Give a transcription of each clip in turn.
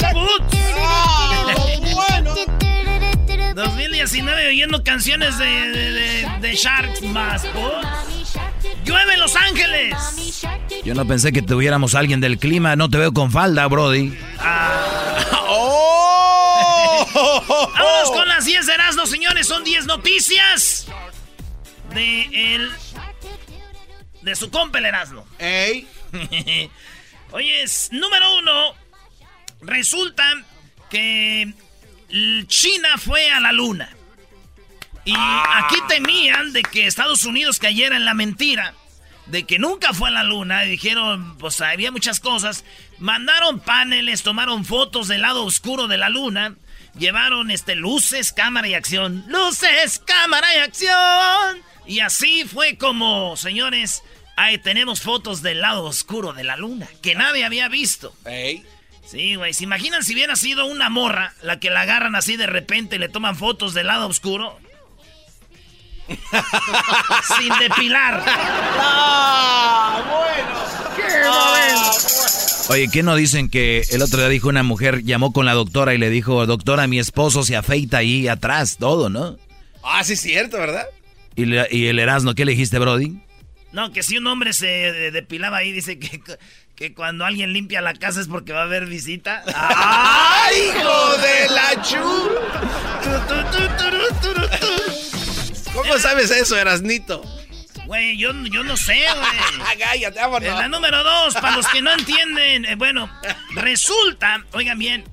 ¡Hora, put! 2019 oyendo canciones de, de, de, de Sharks más, put. ¡Llueve en Los Ángeles! Yo no pensé que tuviéramos a alguien del clima. No te veo con falda, Brody. Vamos con las 10 de Erasmo, señores. Son 10 noticias de el... De su compa el Erasmo. ¡Ey! Oye, es, número uno. Resulta que China fue a la luna. Y aquí temían de que Estados Unidos cayera en la mentira de que nunca fue a la luna. Y dijeron, pues había muchas cosas. Mandaron paneles, tomaron fotos del lado oscuro de la luna. Llevaron este, luces, cámara y acción. Luces, cámara y acción. Y así fue como, señores, ahí tenemos fotos del lado oscuro de la luna. Que nadie había visto. Sí, güey. ¿Se imaginan si hubiera sido una morra la que la agarran así de repente y le toman fotos del lado oscuro? Sin depilar. ¡Ah! ¡Bueno! ¡Qué momento! Oye, ¿qué no dicen que el otro día dijo una mujer, llamó con la doctora y le dijo, doctora, mi esposo se afeita ahí atrás, todo, ¿no? Ah, sí es cierto, ¿verdad? Y, le- y el Erasmo, ¿qué le dijiste, Brody? No, que si un hombre se de- depilaba ahí, dice que, que cuando alguien limpia la casa es porque va a haber visita. ¡Ay, hijo de la chu! ¿Cómo sabes eso, Erasnito? Güey, yo, yo no sé, güey. Cállate, En la vámonos. número dos, para los que no entienden, eh, bueno, resulta, oigan bien,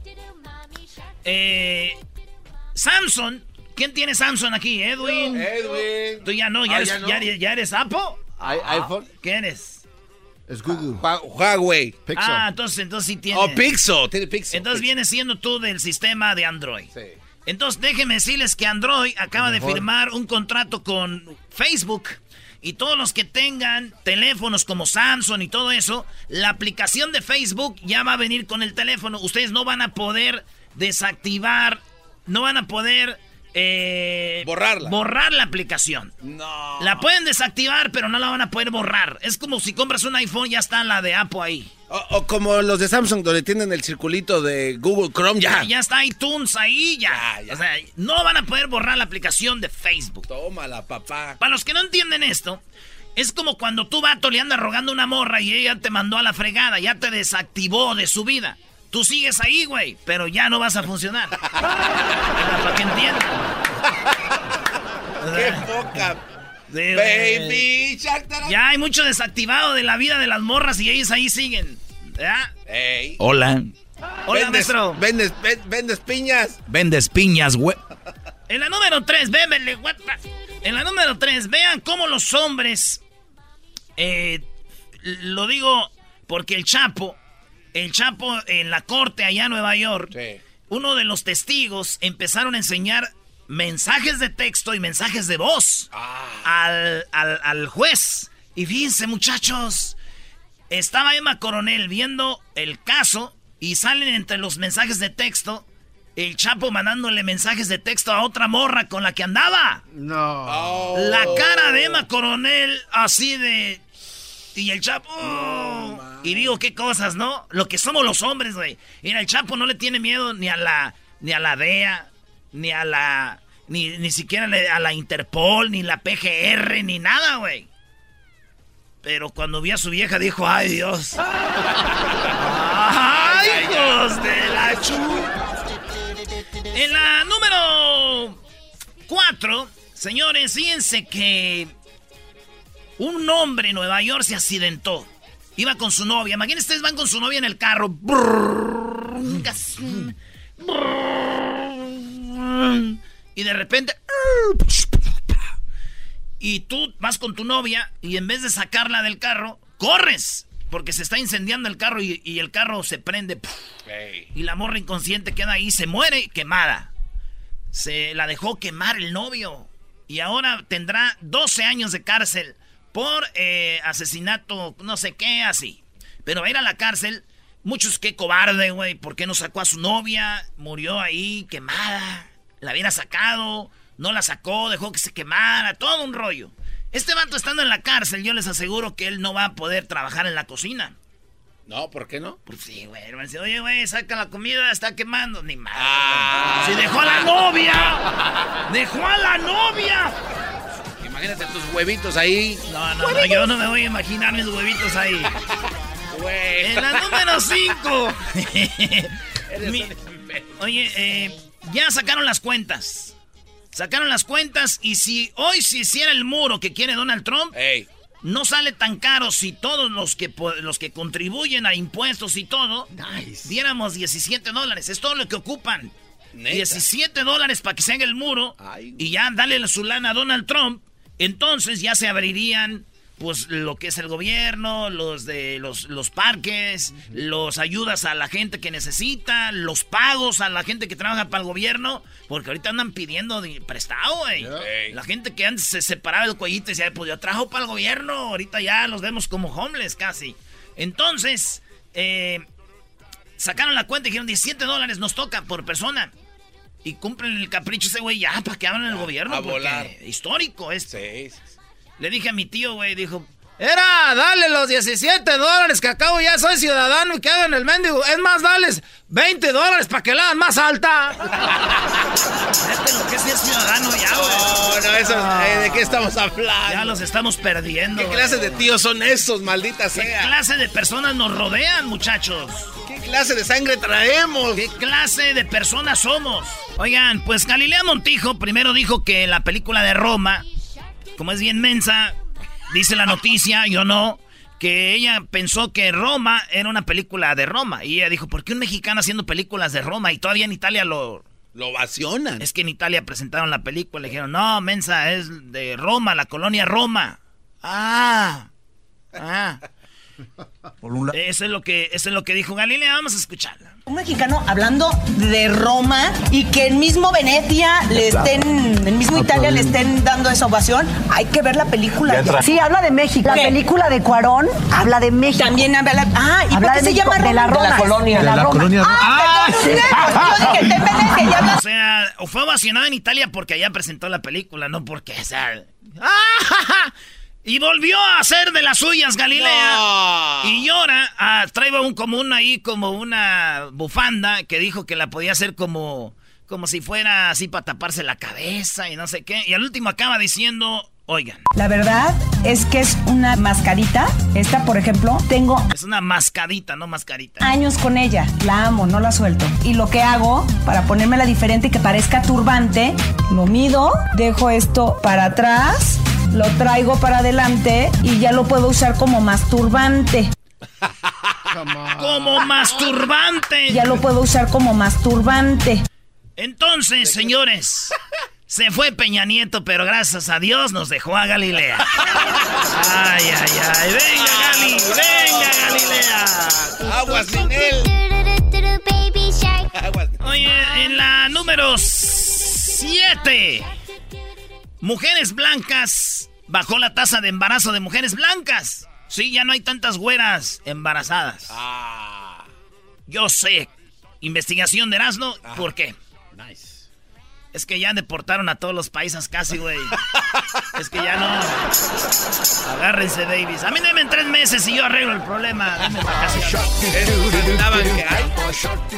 eh, Samsung, ¿quién tiene Samsung aquí? Edwin. Edwin. Tú ya no, ya, Ah, eres, ya no. ya eres- ya eres Apple. I- iPhone. ¿Qué eres? Es Google. Hua- Huawei. Ah, entonces, entonces sí tiene. Oh, Pixel. Tiene Pixel. Entonces vienes siendo tú del sistema de Android. Sí. Entonces déjenme decirles que Android acaba de firmar un contrato con Facebook. Y todos los que tengan teléfonos como Samsung y todo eso, la aplicación de Facebook ya va a venir con el teléfono. Ustedes no van a poder desactivar, no van a poder eh, Borrarla. borrar la aplicación. No. La pueden desactivar, pero no la van a poder borrar. Es como si compras un iPhone, ya está la de Apple ahí. O, o como los de Samsung, donde tienen el circulito de Google Chrome, ya. Ya está iTunes ahí, ya. Ya, ya. O sea, no van a poder borrar la aplicación de Facebook. Tómala, papá. Para los que no entienden esto, es como cuando tú, vato, le andas rogando una morra y ella te mandó a la fregada, ya te desactivó de su vida. Tú sigues ahí, güey, pero ya no vas a funcionar. Para que entiendan. ¡Qué poca! sí. Baby Shark. Ya hay mucho desactivado de la vida de las morras y ellas ahí siguen. ¿Ya? Ey. Hola. Hola, vendes, maestro. Vendes, ven- vendes piñas. Vendes piñas, güey. En la número 3, bébele, what the- En la número 3, vean cómo los hombres. eh, lo digo porque el Chapo, el Chapo en la corte allá en Nueva York, Sí. uno de los testigos empezaron a enseñar mensajes de texto y mensajes de voz Ah. al, al- al juez. Y fíjense, muchachos, estaba Emma Coronel viendo el caso y salen entre los mensajes de texto el Chapo mandándole mensajes de texto a otra morra con la que andaba. No. La cara de Emma Coronel así de... Y el Chapo... y digo, qué cosas, ¿no? Lo que somos los hombres, güey. Mira, el Chapo no le tiene miedo ni a la... Ni a la DEA, ni a la... Ni, ni siquiera a la Interpol, ni la PGR, ni nada, güey. Pero cuando vi a su vieja dijo, ay Dios. ¡Ay, hijos de la chu! En la número 4, señores, fíjense que un hombre en Nueva York se accidentó. Iba con su novia. Imagínense, ustedes van con su novia en el carro. Y de repente... Y tú vas con tu novia y en vez de sacarla del carro, corres. Porque se está incendiando el carro y, el carro se prende. Y la morra inconsciente queda ahí, se muere quemada. Se la dejó quemar el novio. Y ahora tendrá 12 años de cárcel por eh, asesinato, no sé qué, así. Pero va a ir a la cárcel. Muchos, qué cobarde, güey. ¿Por qué no sacó a su novia? Murió ahí quemada. La hubiera sacado no la sacó, dejó que se quemara, todo un rollo. Este vato estando en la cárcel, yo les aseguro que él no va a poder trabajar en la cocina. No, ¿por qué no? Pues sí, güey. Oye, güey, saca la comida, está quemando. Ni más. Ah. Si dejó a la novia. Dejó a la novia. Imagínate tus huevitos ahí. No, no, no, yo no me voy a imaginar mis huevitos ahí. En la número 5. Oye, eh, ya sacaron las cuentas. Sacaron las cuentas y si hoy se hiciera el muro que quiere Donald Trump, no sale tan caro si todos los que, los que contribuyen a impuestos y todo, diéramos 17 dólares. Es todo lo que ocupan. 17 dólares para que se haga el muro y ya dale su lana a Donald Trump. Entonces ya se abrirían pues lo que es el gobierno, los de los, los parques, los ayudas a la gente que necesita, los pagos a la gente que trabaja para el gobierno, porque ahorita andan pidiendo prestado, güey. La gente que antes se separaba el cuellito y decía, pues yo trabajo para el gobierno, ahorita ya los vemos como homeless casi. Entonces, eh, sacaron la cuenta y dijeron 17 dólares nos toca por persona. Y cumplen el capricho ese güey ya para que hablen el gobierno. A volar. Histórico este. Sí, sí. Le dije a mi tío, güey, dijo, era, dale los 17 dólares que acabo ya soy ciudadano y que hagan el mendigo. Es más, dales 20 dólares para que la hagan más alta. Vete lo que es ciudadano ya, güey. No, no, eso, eh, ¿de qué estamos hablando? Ya los estamos perdiendo. ¿Qué clase de tíos son esos, maldita sea? ¿Qué clase de personas nos rodean, muchachos? ¿Qué clase de sangre traemos? ¿Qué clase de personas somos? Oigan, pues Galilea Montijo primero dijo que la película de Roma como es bien mensa, dice la noticia, yo no, que ella pensó que Roma era una película de Roma. Y ella dijo, ¿por qué un mexicano haciendo películas de Roma? Y todavía en Italia lo... Lo ovacionan. Es que en Italia presentaron la película y le dijeron, no, mensa, es de Roma, la colonia Roma. Ah. Ah. Eso es lo que, eso es lo que dijo Galilea, vamos a escucharla. Un mexicano hablando de Roma y que el mismo Venecia le estén, el mismo Italia le estén dando esa ovación, hay que ver la película. Sí, habla de México. La película de Cuarón habla de México. También habla, la, ah, ¿y habla por qué se llama Roma? De la, Roma. colonia. De la, colonia. Ah, yo dije, en Venecia, O sea, fue ovacionado en Italia porque allá presentó la película, no porque, o sea... ¡Ah! Y volvió a hacer de las suyas Galilea. Y llora. Ah, traía un común ahí como una bufanda que dijo que la podía hacer como, como si fuera así para taparse la cabeza y no sé qué. Y al último acaba diciendo, oigan. La verdad es que es una mascarita. Esta, por ejemplo, tengo... Es una mascadita, no mascarita. Años con ella. La amo, no la suelto. Y lo que hago para ponérmela diferente y que parezca turbante, lo mido, dejo esto para atrás lo traigo para adelante y ya lo puedo usar como masturbante. como masturbante. Ya lo puedo usar como masturbante. Entonces, señores, se fue Peña Nieto, pero gracias a Dios nos dejó a Galilea. Ay, ay, ay. Venga, Gali, venga, Galilea. Aguas sin él. Oye, en la número 7. Mujeres blancas bajó la tasa de embarazo de mujeres blancas. Sí, ya no hay tantas güeras embarazadas. Ah. Yo sé. Investigación de Erasmo, ah. ¿por qué? Nice. Es que ya deportaron a todos los países casi, güey. es que ya no. Agárrense, babies. A mí denme tres meses y yo arreglo el problema.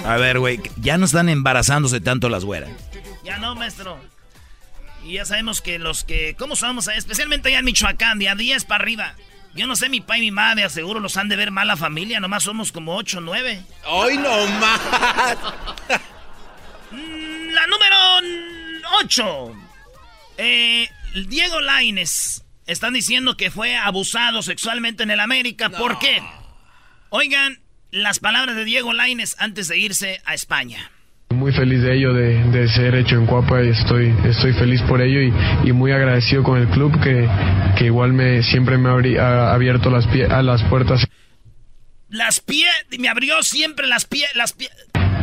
A ver, güey, ya no están embarazándose tanto las güeras. Ya no, maestro. Y ya sabemos que los que. ¿Cómo somos? Especialmente allá en Michoacán, de a 10 para arriba. Yo no sé, mi papá y mi madre, aseguro los han de ver mala familia. Nomás somos como 8 o 9. ¡Hoy no más! Mm, la número 8. Eh, Diego Laines. Están diciendo que fue abusado sexualmente en el América. ¿Por qué? Oigan las palabras de Diego Laines antes de irse a España. Muy feliz de ello, de, ser hecho en Cuapa y estoy, estoy feliz por ello y, muy agradecido con el club que, que igual me siempre me ha abierto las, pie, a las puertas. Las pie, me abrió siempre las pie, las pie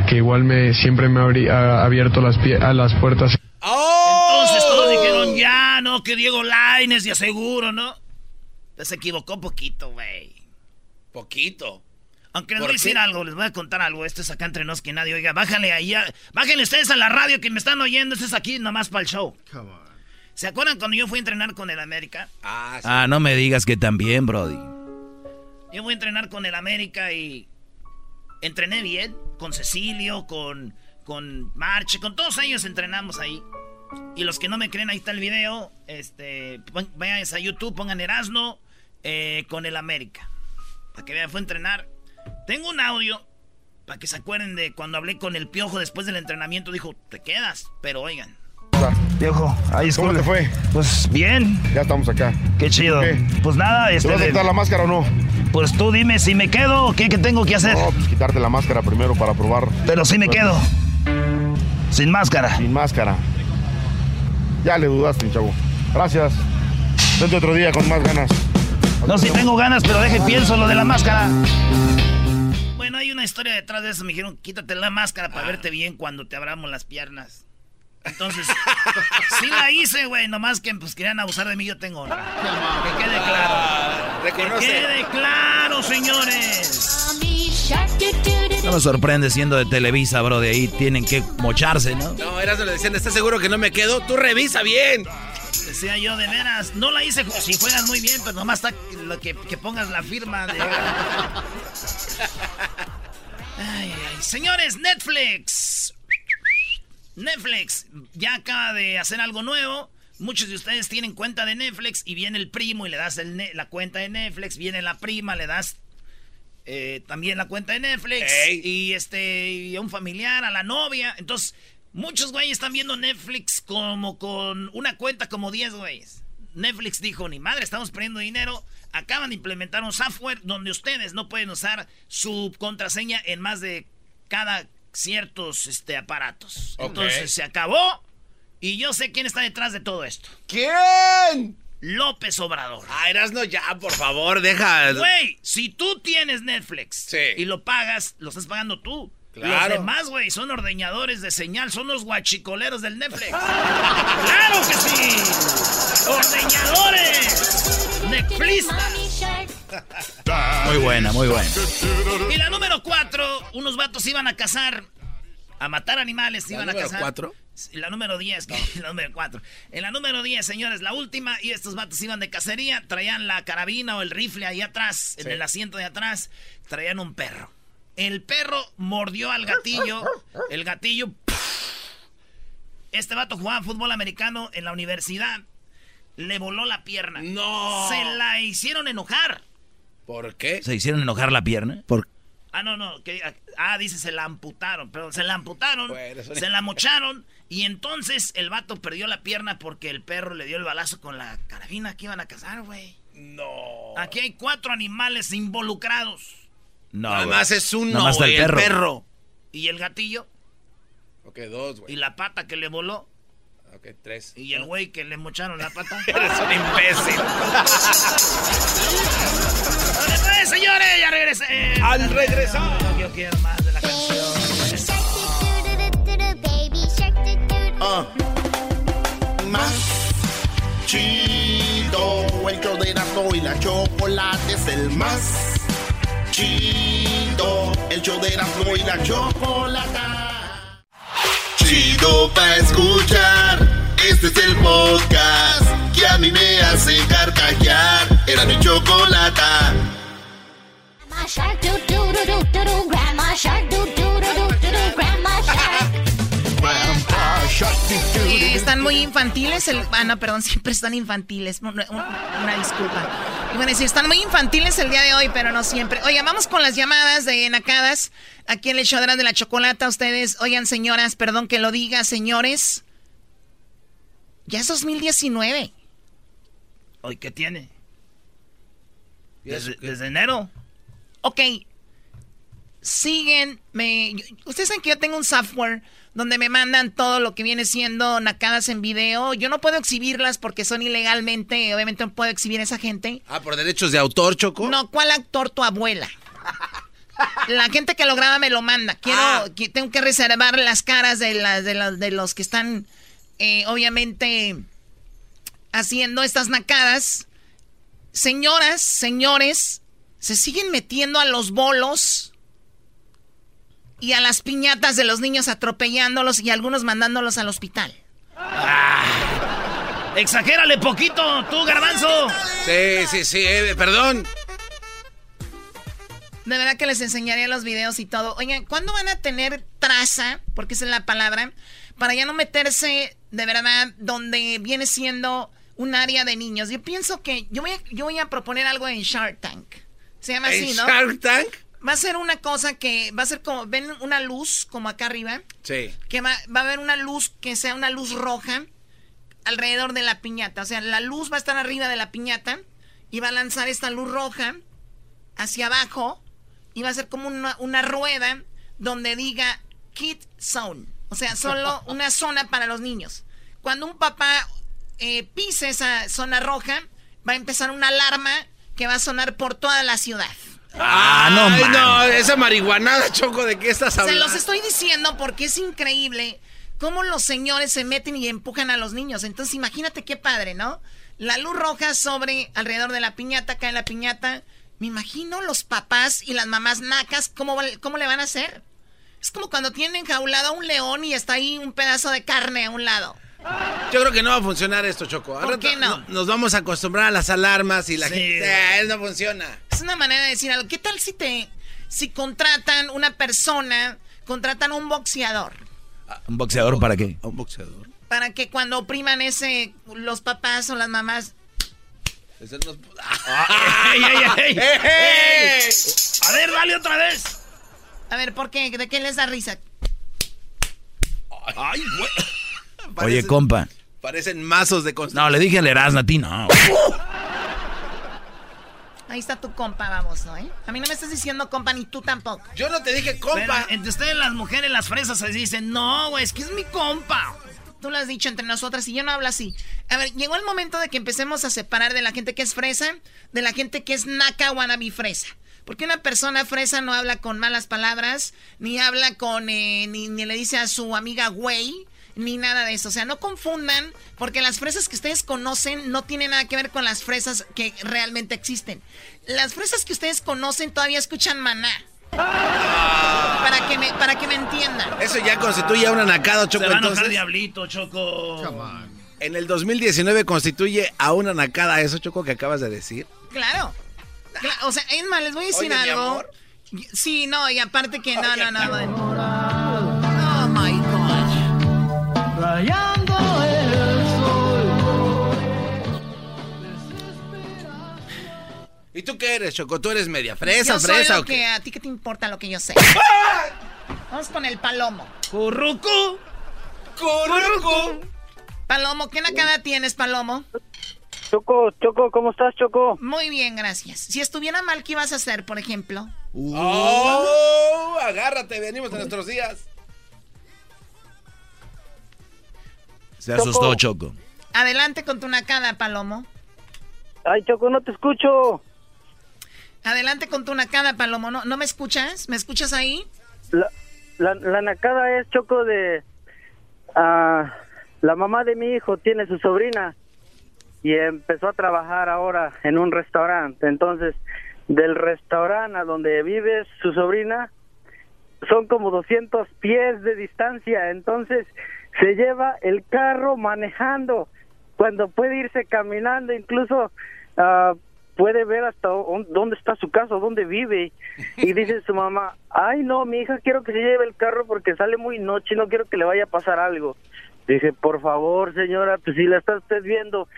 que igual me siempre me ha abierto las, a las puertas. Entonces todos dijeron, ya, no, que Diego Laines, ya seguro, ¿no? Pues se equivocó poquito, güey. Poquito. Aunque les voy a decir algo, les voy a contar algo. Esto es acá entre nos que nadie oiga. Bájale ahí, bájenle ustedes a la radio que me están oyendo. Esto es aquí nomás para el show. ¿Se acuerdan cuando yo fui a entrenar con el América? Ah, ah, no me digas que también, Brody. Yo voy a entrenar con el América y entrené bien con Cecilio, con, con Marche, con todos ellos entrenamos ahí. Y los que no me creen, ahí está el video. Este, vayan a YouTube, pongan Erasno eh, con el América. Para que vean, fue a entrenar. Tengo un audio para que se acuerden de cuando hablé con el Piojo después del entrenamiento. Dijo, te quedas, pero oigan. Piojo, ahí ¿Cómo te fue? Pues bien. Ya estamos acá. Qué chido. Pues nada, este. ¿Te vas a quitar la máscara o no? Pues tú dime si me quedo o qué, tengo que hacer. No, pues quitarte la máscara primero para probar. Pero si me quedo. Sin máscara. Sin máscara. Ya le dudaste, chavo. Gracias. Vente otro día con más ganas. No, si tengo ganas, pero deje pienso lo de la máscara. Bueno, hay una historia detrás de eso. Me dijeron, quítate la máscara para verte bien cuando te abramos las piernas. Entonces, sí la hice, güey, nomás que pues querían abusar de mí, yo tengo honra. Que quede claro. Que quede claro, señores. No me sorprende siendo de Televisa, bro, de ahí tienen que mocharse, ¿no? No, eras le decían, ¿estás seguro que no me quedo? Tú revisa bien. Decía yo, de veras, no la hice si juegas muy bien, pero nomás está lo que, que pongas la firma de... Ay, ay, señores, Netflix Netflix ya acaba de hacer algo nuevo. Muchos de ustedes tienen cuenta de Netflix y viene el primo y le das la cuenta de Netflix, viene la prima, le das eh, también la cuenta de Netflix y este y a un familiar, a la novia. Entonces, muchos güeyes están viendo Netflix como con una cuenta como 10 güeyes. Netflix dijo, ni madre, estamos perdiendo dinero. Acaban de implementar un software donde ustedes no pueden usar su contraseña en más de cada ciertos este, aparatos. Entonces se acabó y yo sé quién está detrás de todo esto. ¿Quién? López Obrador. Ah, no ya, por favor, deja. Güey, si tú tienes Netflix y lo pagas, lo estás pagando tú. Claro. Los demás, güey, son ordeñadores de señal, son los guachicoleros del Netflix. ¡Claro que sí! ¡Ordeñadores! ¡Netflistas! Muy buena, muy buena. Y la número cuatro, unos vatos iban a cazar, a matar animales, iban a cazar. cuatro? La número 10, la número 4. En la número 10, señores, la última, y estos vatos iban de cacería, traían la carabina o el rifle ahí atrás, en el asiento de atrás, traían un perro. El perro mordió al gatillo. El gatillo. Este vato jugaba fútbol americano en la universidad. Le voló la pierna. No. Se la hicieron enojar. ¿Por qué? ¿Se hicieron enojar la pierna? ¿Por Ah, no, no. ah, dice se la amputaron. Pero se la amputaron. se la mocharon. Y entonces el vato perdió la pierna porque el perro le dio el balazo con la carabina que iban a cazar, güey. No. Aquí hay cuatro animales involucrados. No, Nada más es uno, el, perro. ¿Y el gatillo? Ok, dos, güey. ¿Y la pata que le voló? Ok, tres. ¿Y el güey que le mocharon la pata? Eres un imbécil. pues, señores, ya regresé. Al regresar. Yo quiero más de la canción. Uh. Más chido. El show de Erasmo y la chocolate es el más chido. El show de Erasmo y la chocolata. Chido pa' escuchar. Este es el podcast que a mí me hace carcajear. Era mi chocolata. Grandma Shark do do do do do. Grandma Shark do Eh, están muy infantiles. El, ah, no, perdón, siempre están infantiles. Una, disculpa. Y bueno, sí, están muy infantiles el día de hoy, pero no siempre. Oye, vamos con las llamadas de Nacadas. Aquí en el show de la chocolata. Ustedes, oigan, señoras, perdón que lo diga, señores. Ya es 2019. Hoy, ¿qué tiene? Desde, desde enero. Ok. Siguen, me, ustedes saben que yo tengo un software donde me mandan todo lo que viene siendo nacadas en video. Yo no puedo exhibirlas porque son ilegalmente, obviamente no puedo exhibir a esa gente. Ah, por derechos de autor, Choco. No, ¿cuál actor tu abuela? La gente que lo graba me lo manda. Quiero, Ah. que- tengo que reservar las caras de, las, de, las- de los que están, eh, obviamente, haciendo estas nacadas. Señoras, señores, se siguen metiendo a los bolos y a las piñatas de los niños atropellándolos y algunos mandándolos al hospital. Exagérale poquito, tú, garbanzo. Sí, sí, sí, eh, perdón. De verdad que les enseñaré los videos y todo. Oigan, ¿cuándo van a tener traza? Porque esa es la palabra. Para ya no meterse de verdad donde viene siendo un área de niños. Yo pienso que yo voy a, yo voy a proponer algo en Shark Tank. Se llama así, ¿En ¿no? Shark Tank? Va a ser una cosa que va a ser como, ven una luz como acá arriba, Sí. que va, va a haber una luz que sea una luz roja alrededor de la piñata. O sea, la luz va a estar arriba de la piñata y va a lanzar esta luz roja hacia abajo y va a ser como una, una rueda donde diga Kid Zone. O sea, solo una zona para los niños. Cuando un papá eh, pise esa zona roja, va a empezar una alarma que va a sonar por toda la ciudad. Ah, no, no, esa marihuanada, Choco, ¿de qué estás Se hablando? los estoy diciendo porque es increíble cómo los señores se meten y empujan a los niños. Entonces imagínate qué padre, ¿no? La luz roja sobre alrededor de la piñata, cae la piñata. Me imagino los papás y las mamás nacas, ¿cómo, cómo le van a hacer? Es como cuando tienen enjaulado a un león y está ahí un pedazo de carne a un lado. Yo creo que no va a funcionar esto, Choco. ¿Por qué no? Nos vamos a acostumbrar a las alarmas y la Sí. gente... Eh, no funciona. Es una manera de decir algo. ¿Qué tal si te si contratan una persona, contratan un boxeador ¿Un boxeador para qué? Un boxeador. para que cuando opriman ese los papás o las mamás. A ver, dale otra vez. A ver, ¿por qué? ¿De qué les da risa? Ay, güey. Oye, compa. Parecen mazos de. No, le dije al Erasmo a ti, no. Ahí está tu compa, vamos, ¿no? ¿eh? A mí no me estás diciendo compa ni tú tampoco. Yo no te dije Pero compa. entre ustedes las mujeres, las fresas, se dicen, no, güey, es que es mi compa. Tú lo has dicho entre nosotras y yo no hablo así. A ver, llegó el momento de que empecemos a separar de la gente que es fresa de la gente que es naca wannabe fresa. Porque una persona fresa no habla con malas palabras, ni habla con, eh, ni, ni le dice a su amiga güey, ni nada de eso. O sea, no confundan, porque las fresas que ustedes conocen no tienen nada que ver con las fresas que realmente existen. Las fresas que ustedes conocen todavía escuchan maná. Para que me, para que me entiendan. Eso ya constituye a una nacada, Choco. Se va a enojar Diablito, Choco. en el 2019 constituye a una nacada eso, Choco, que acabas de decir. Claro. Cla- O sea, es más, les voy a decir Oye, mi algo. amor. Sí, no, y aparte que no, no, no. bueno. Gosh. ¿Y tú qué eres, Choco? ¿Tú eres media fresa, Yo soy fresa lo o que qué? a ti que te importa lo que yo sé. Vamos con el palomo. Curruco. ¡Curruco! Palomo, ¿qué nacada tienes, Palomo? Choco, Choco, ¿cómo estás, Choco? Muy bien, gracias. Si estuviera mal, ¿qué ibas a hacer, por ejemplo? ¡Oh! Agárrate, venimos de nuestros días. Se asustó, Choco. Adelante con tu nacada, Palomo. Ay, Choco, no te escucho. Adelante con tu nacada, Palomo. ¿No, ¿No me escuchas? ¿Me escuchas ahí? La, la, la nacada es, Choco, de... ah, la mamá de mi hijo tiene su sobrina. y empezó a trabajar ahora en un restaurante. Entonces, del restaurante a donde vive su sobrina son como 200 pies de distancia. Entonces, se lleva el carro manejando cuando puede irse caminando, incluso ah, puede ver hasta on- dónde está su casa, dónde vive. Y dice su mamá, ay no, mi hija quiero que se lleve el carro porque sale muy noche y no quiero que le vaya a pasar algo. Dije, por favor señora, pues si la está usted viendo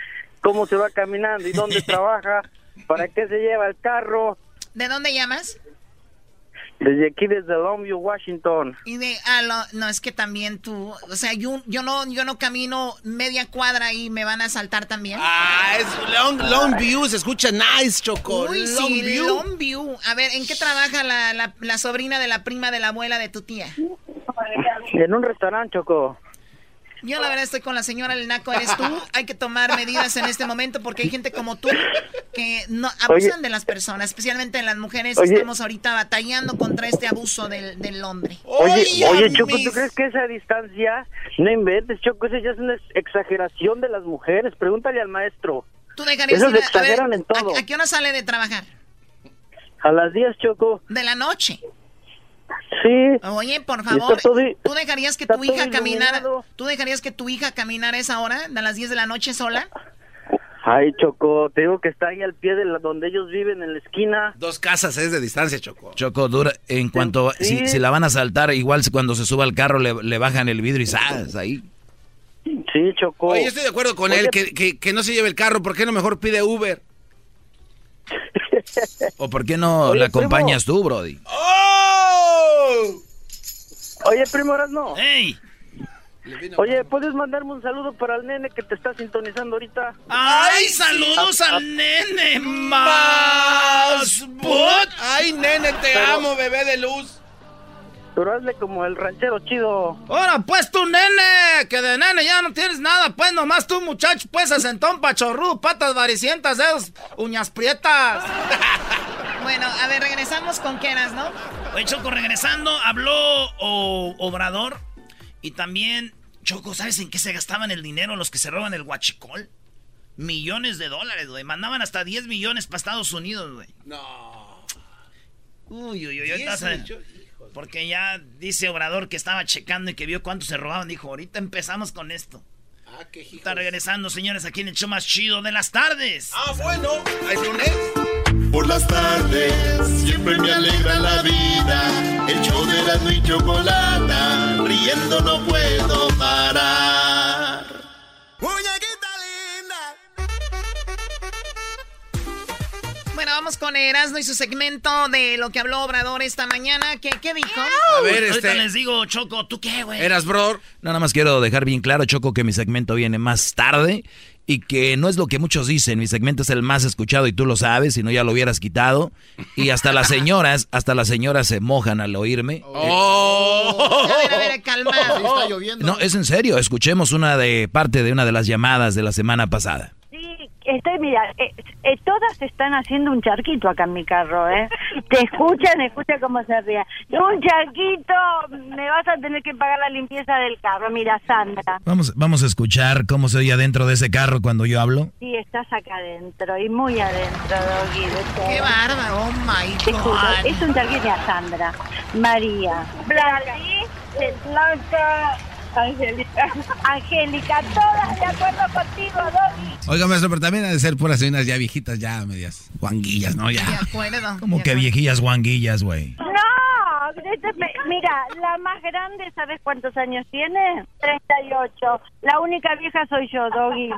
cómo se va caminando y dónde trabaja, ¿para qué se lleva el carro? ¿De dónde llamas? Desde aquí, desde Longview, Washington. Y de, ah, lo- no, es que también tú, o sea, yo, yo no, yo no camino media cuadra y me van a saltar también. Ah, es Long, Long View, se escucha nice, Choco. Uy, Long sí, View. Longview. A ver, ¿en qué trabaja la, la, la sobrina de la prima de la abuela de tu tía? En un restaurante, Choco. Yo la verdad estoy con la señora El Naco, eres tú. Hay que tomar medidas en este momento porque hay gente como tú que no abusan Oye. de las personas, especialmente las mujeres. Oye. Estamos ahorita batallando contra este abuso del, del hombre. Oye, oye, Choco, ¿tú crees que esa distancia? No inventes, Choco, esa ya es una ex- exageración de las mujeres. Pregúntale al maestro. ¿Tú dejarías Esos ir a- a ver, exageran en todo. ¿a, a qué hora sale de trabajar? A las 10, Choco. De la noche. Sí. Oye, por favor, todo ¿tú dejarías que está tu hija caminara? ¿Tú dejarías que tu hija caminara esa hora, a las 10 de la noche sola? Ay, Choco, te digo que está ahí al pie de la, donde ellos viven, en la esquina. Dos casas es de distancia, Choco. Choco, dura, en cuanto, Sí. si, si la van a saltar, igual cuando se suba al carro le, le bajan el vidrio y ¡zas! ahí. Sí, Choco. Oye, yo estoy de acuerdo con Oye, él, que, que, que no se lleve el carro. ¿Por qué no mejor pide Uber? ¿O por qué no Oye, la acompañas tú, Brody? Oye, primo Erasmo. ¡Ey! Oye, ¿puedes mandarme un saludo para el nene que te está sintonizando ahorita? ¡Ay, saludos Ah, ah. al nene! ¡Más! bot. Ay, nene, te Pero- amo, bebé de luz. Pero hazle como el ranchero chido. Ahora, pues tú, nene, que de nene ya no tienes nada, pues nomás tú, muchacho, pues asentón pachorrudo, patas varicientas, dedos, uñas prietas. Bueno, a ver, regresamos con Keras, ¿no? Oye, Choco, regresando, habló O- Obrador y también, Choco, ¿sabes en qué se gastaban el dinero los que se roban el guachicol? Millones de dólares, güey. Mandaban hasta 10 millones para Estados Unidos, güey. No. Uy, uy, uy, ahorita 10 se- millones, Porque ya dice Obrador que estaba checando y que vio cuánto se robaban. Dijo, ahorita empezamos con esto. Ah, qué. Está regresando, señores, aquí en el show más chido de las tardes. Ah, bueno. ¿Es lunes? Por las tardes siempre me alegra la vida. El show de la y chocolata, riendo no puedo parar. Bueno, vamos con Erasmo y su segmento de lo que habló Obrador esta mañana. ¿Qué, qué dijo? A ver, Ahorita este. les digo, Choco, ¿tú qué, güey? Eras, bro. No, nada más quiero dejar bien claro, Choco, que mi segmento viene más tarde y que no es lo que muchos dicen. Mi segmento es el más escuchado y tú lo sabes, si no ya lo hubieras quitado. Y hasta las señoras, hasta las señoras se mojan al oírme. Oh. A ver, a ver, calma. está lloviendo. No, es en serio. Escuchemos una de parte de una de las llamadas de la semana pasada. Estoy, mira, eh, eh, todas están haciendo un charquito acá en mi carro, ¿eh? Te escuchan, escucha cómo se ríe. Un charquito, me vas a tener que pagar la limpieza del carro. Mira, Sandra, Vamos, vamos a escuchar cómo se oye adentro de ese carro cuando yo hablo. sí, estás acá adentro y muy adentro, Doggy. Qué bárbaro, oh my God. es un charquito, mira, Sandra, María, Blanca, Blanca, Angélica. Angélica, todas de acuerdo contigo, Doggy. Oiga, maestro, pero también ha de ser puras señoras ya viejitas, ya medias guanguillas, ¿no? De Ya. acuerdo. Como de que viejillas guanguillas, güey. No, mira, la más grande, ¿sabes cuántos años tiene? 38. La única vieja soy yo, Doggy.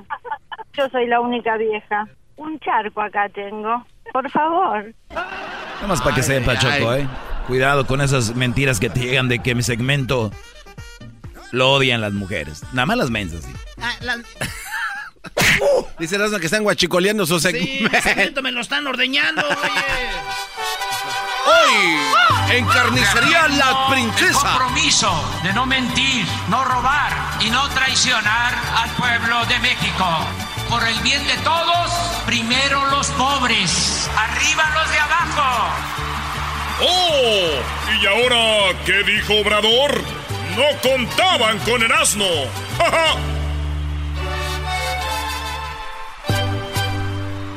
Yo soy la única vieja. Un charco acá tengo. Por favor. Nada más para que Ay, sepa, ay, Choco. ¿eh? Cuidado con esas mentiras que te llegan de que mi segmento lo odian las mujeres. Nada más las mensas, sí. Ah, la- Dice Erasmo que están guachicoleando su Sí, segmento. mi segmento me lo están ordeñando, oye. Hoy, en Carnicería La El Princesa. compromiso de no mentir, no robar y no traicionar al pueblo de México. Por el bien de todos, primero los pobres, arriba los de abajo. ¡Oh! ¿Y ahora qué dijo Obrador? No contaban con el asno. ¡Ja, ja!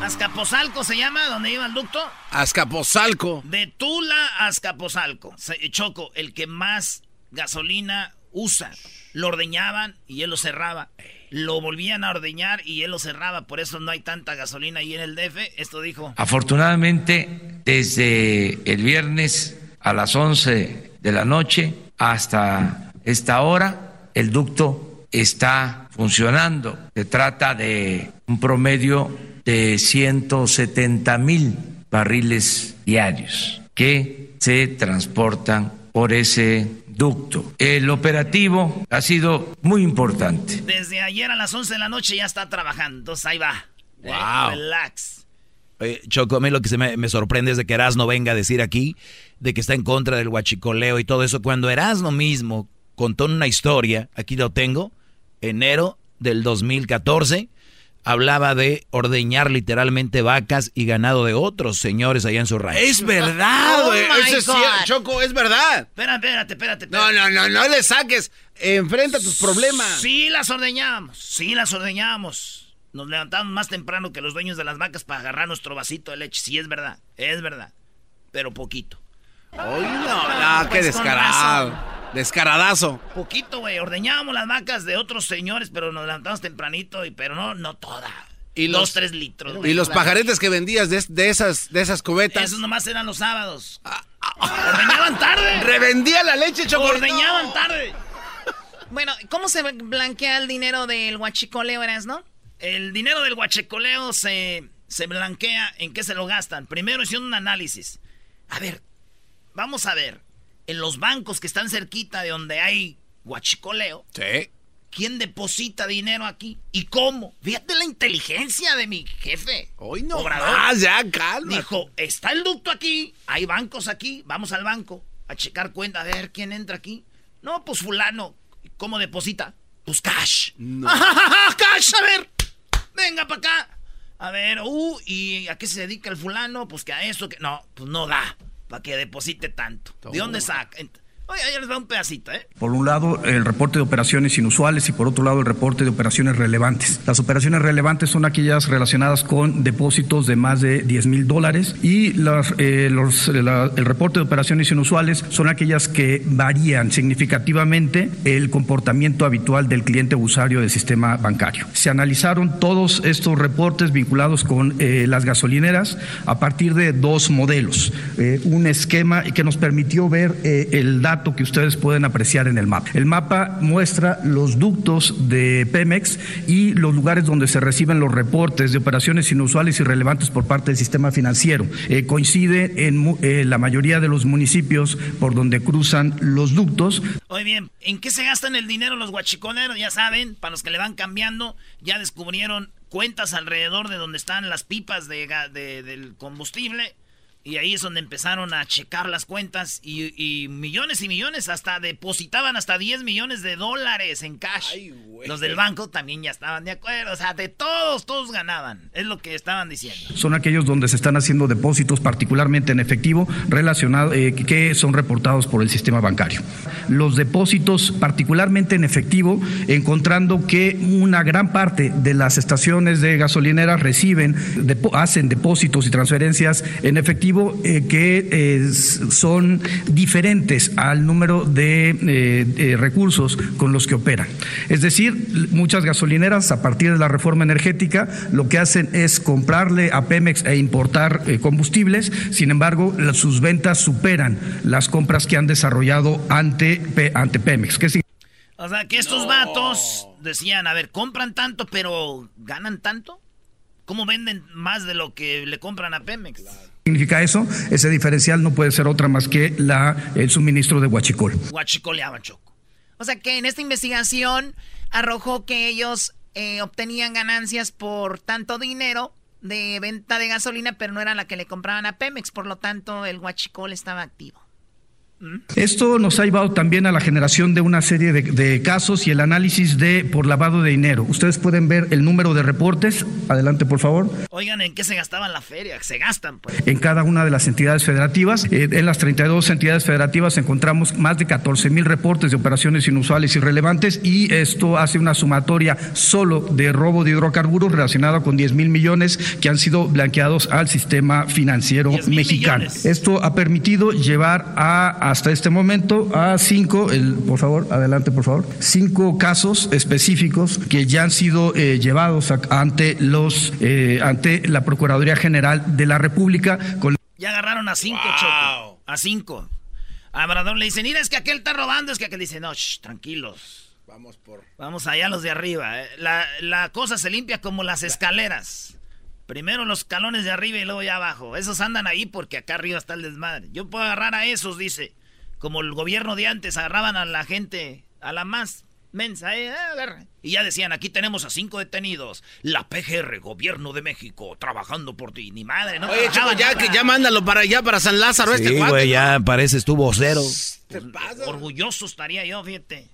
Azcapotzalco se llama, donde iba el ducto. Azcapotzalco. De Tula a Azcapotzalco. Choco, el que más gasolina usa. Lo ordeñaban y él lo cerraba. Lo volvían a ordeñar y él lo cerraba. Por eso no hay tanta gasolina ahí en el DF. Esto dijo. Afortunadamente, desde el viernes a las 11 de la noche hasta esta hora, el ducto está funcionando. Se trata de un promedio de 170 mil barriles diarios que se transportan por ese ducto. El operativo ha sido muy importante. Desde ayer a las 11 de la noche ya está trabajando. Entonces ahí va. Eh, Wow. relax. Oye, Choco, a mí lo que se me, me sorprende es de que Erasno venga a decir aquí de que está en contra del huachicoleo y todo eso. Cuando Erasno mismo contó una historia, aquí lo tengo, enero del 2014, hablaba de ordeñar literalmente vacas y ganado de otros señores allá en su rancho. Es verdad, Oh güey. my Eso es cierto, Choco, es verdad. Espérate, espérate, espérate. No, no, no, no le saques. Enfrenta tus problemas. Sí las ordeñábamos, sí las ordeñábamos. Nos levantábamos más temprano que los dueños de las vacas para agarrar nuestro vasito de leche. Sí, es verdad, es verdad. Pero poquito. Ay, no, no, qué Pues descarado. Descaradazo. Poquito, güey. Ordeñábamos las vacas de otros señores, pero nos levantamos tempranito, y pero no, no toda. Y Dos, los- tres litros. güey. Y los pajaretes que vendías de, de esas, de esas cubetas. Esos nomás eran los sábados. Ordeñaban tarde. Revendía la leche, Choco. Ordeñaban No. tarde. Bueno, ¿cómo se blanquea el dinero del huachicoleo, eras, no? El dinero del guachecoleo se, se blanquea. ¿En qué se lo gastan? Primero hicieron un análisis. A ver, vamos a ver. En los bancos que están cerquita de donde hay guachicoleo, Sí. ¿quién deposita dinero aquí? ¿Y cómo? Fíjate la inteligencia de mi jefe. Hoy no Obrador. más, ya, calma. Dijo, está el ducto aquí, hay bancos aquí, vamos al banco a checar cuenta, a ver quién entra aquí. No, pues fulano, ¿cómo deposita? Pues cash. cash, a ver, venga para acá. A ver, uh, ¿y a qué se dedica el fulano? Pues que a eso, que no, pues no da para que deposite tanto. ¿De dónde saca? Oye, ahí les un pedacito, ¿eh? Por un lado, el reporte de operaciones inusuales y por otro lado, el reporte de operaciones relevantes. Las operaciones relevantes son aquellas relacionadas con depósitos de más de 10 mil dólares y las, eh, los- la- el reporte de operaciones inusuales son aquellas que varían significativamente el comportamiento habitual del cliente usuario del sistema bancario. Se analizaron todos estos reportes vinculados con eh, las gasolineras a partir de dos modelos. Eh, un esquema que nos permitió ver eh, el dato que ustedes pueden apreciar en el mapa. El mapa muestra los ductos de Pemex y los lugares donde se reciben los reportes de operaciones inusuales y relevantes por parte del sistema financiero. Eh, coincide en eh, la mayoría de los municipios por donde cruzan los ductos. Oye, bien, ¿en qué se gastan el dinero los guachicoleros? Ya saben, para los que le van cambiando, ya descubrieron cuentas alrededor de donde están las pipas de, de- del combustible. Y ahí es donde empezaron a checar las cuentas y, y millones y millones, hasta depositaban hasta 10 millones de dólares en cash. Los del banco también ya estaban de acuerdo, o sea, de todos, todos ganaban, es lo que estaban diciendo. Son aquellos donde se están haciendo depósitos, particularmente en efectivo, relacionados, eh, que son reportados por el sistema bancario. Los depósitos, particularmente en efectivo, encontrando que una gran parte de las estaciones de gasolineras reciben, depo- hacen depósitos y transferencias en efectivo eh, que eh, son diferentes al número de eh, eh, recursos con los que operan. Es decir, muchas gasolineras a partir de la reforma energética lo que hacen es comprarle a Pemex e importar eh, combustibles, sin embargo la- sus ventas superan las compras que han desarrollado ante, Pe- ante Pemex. ¿Qué significa? O sea, que estos vatos decían, a ver, compran tanto, pero ganan tanto. ¿Cómo venden más de lo que le compran a Pemex? Significa eso? Ese diferencial no puede ser otra más que la, el suministro de huachicol. Guachicoleaban, Choco. O sea que en esta investigación arrojó que ellos eh, obtenían ganancias por tanto dinero de venta de gasolina, pero no era la que le compraban a Pemex, por lo tanto el huachicol estaba activo. Esto nos ha llevado también a la generación de una serie de, de casos y el análisis de por lavado de dinero. Ustedes pueden ver el número de reportes. Adelante, por favor. Oigan, ¿en qué se gastaba la feria? Se gastan, pues. En cada una de las entidades federativas. Eh, en las 32 entidades federativas encontramos más de 14 mil reportes de operaciones inusuales y relevantes y esto hace una sumatoria solo de robo de hidrocarburos relacionado con 10 mil millones que han sido blanqueados al sistema financiero mexicano. Esto ha permitido llevar a hasta este momento a cinco, el, por favor, adelante por favor, cinco casos específicos que ya han sido eh, llevados a- ante los eh, ante la Procuraduría General de la República con Ya agarraron a cinco, Choco. A cinco. A Obrador le dicen, mira, es que aquel está robando. Es que aquel dice, no, shh, tranquilos. Vamos por. Vamos allá los de arriba. eh. La, la cosa se limpia como las escaleras. Primero los escalones de arriba y luego ya abajo. Esos andan ahí porque acá arriba está el desmadre. Yo puedo agarrar a esos, dice. Como el gobierno de antes agarraban a la gente, a la más mensa. eh, agarra. Y ya decían, aquí tenemos a cinco detenidos. La PGR, Gobierno de México, trabajando por ti. Ni madre, ¿no? Oye, trabajaban ya, que ya mándalo para allá, para San Lázaro, este Sí, cuate. güey, ya pareces tu vocero. Orgulloso estaría yo, fíjate.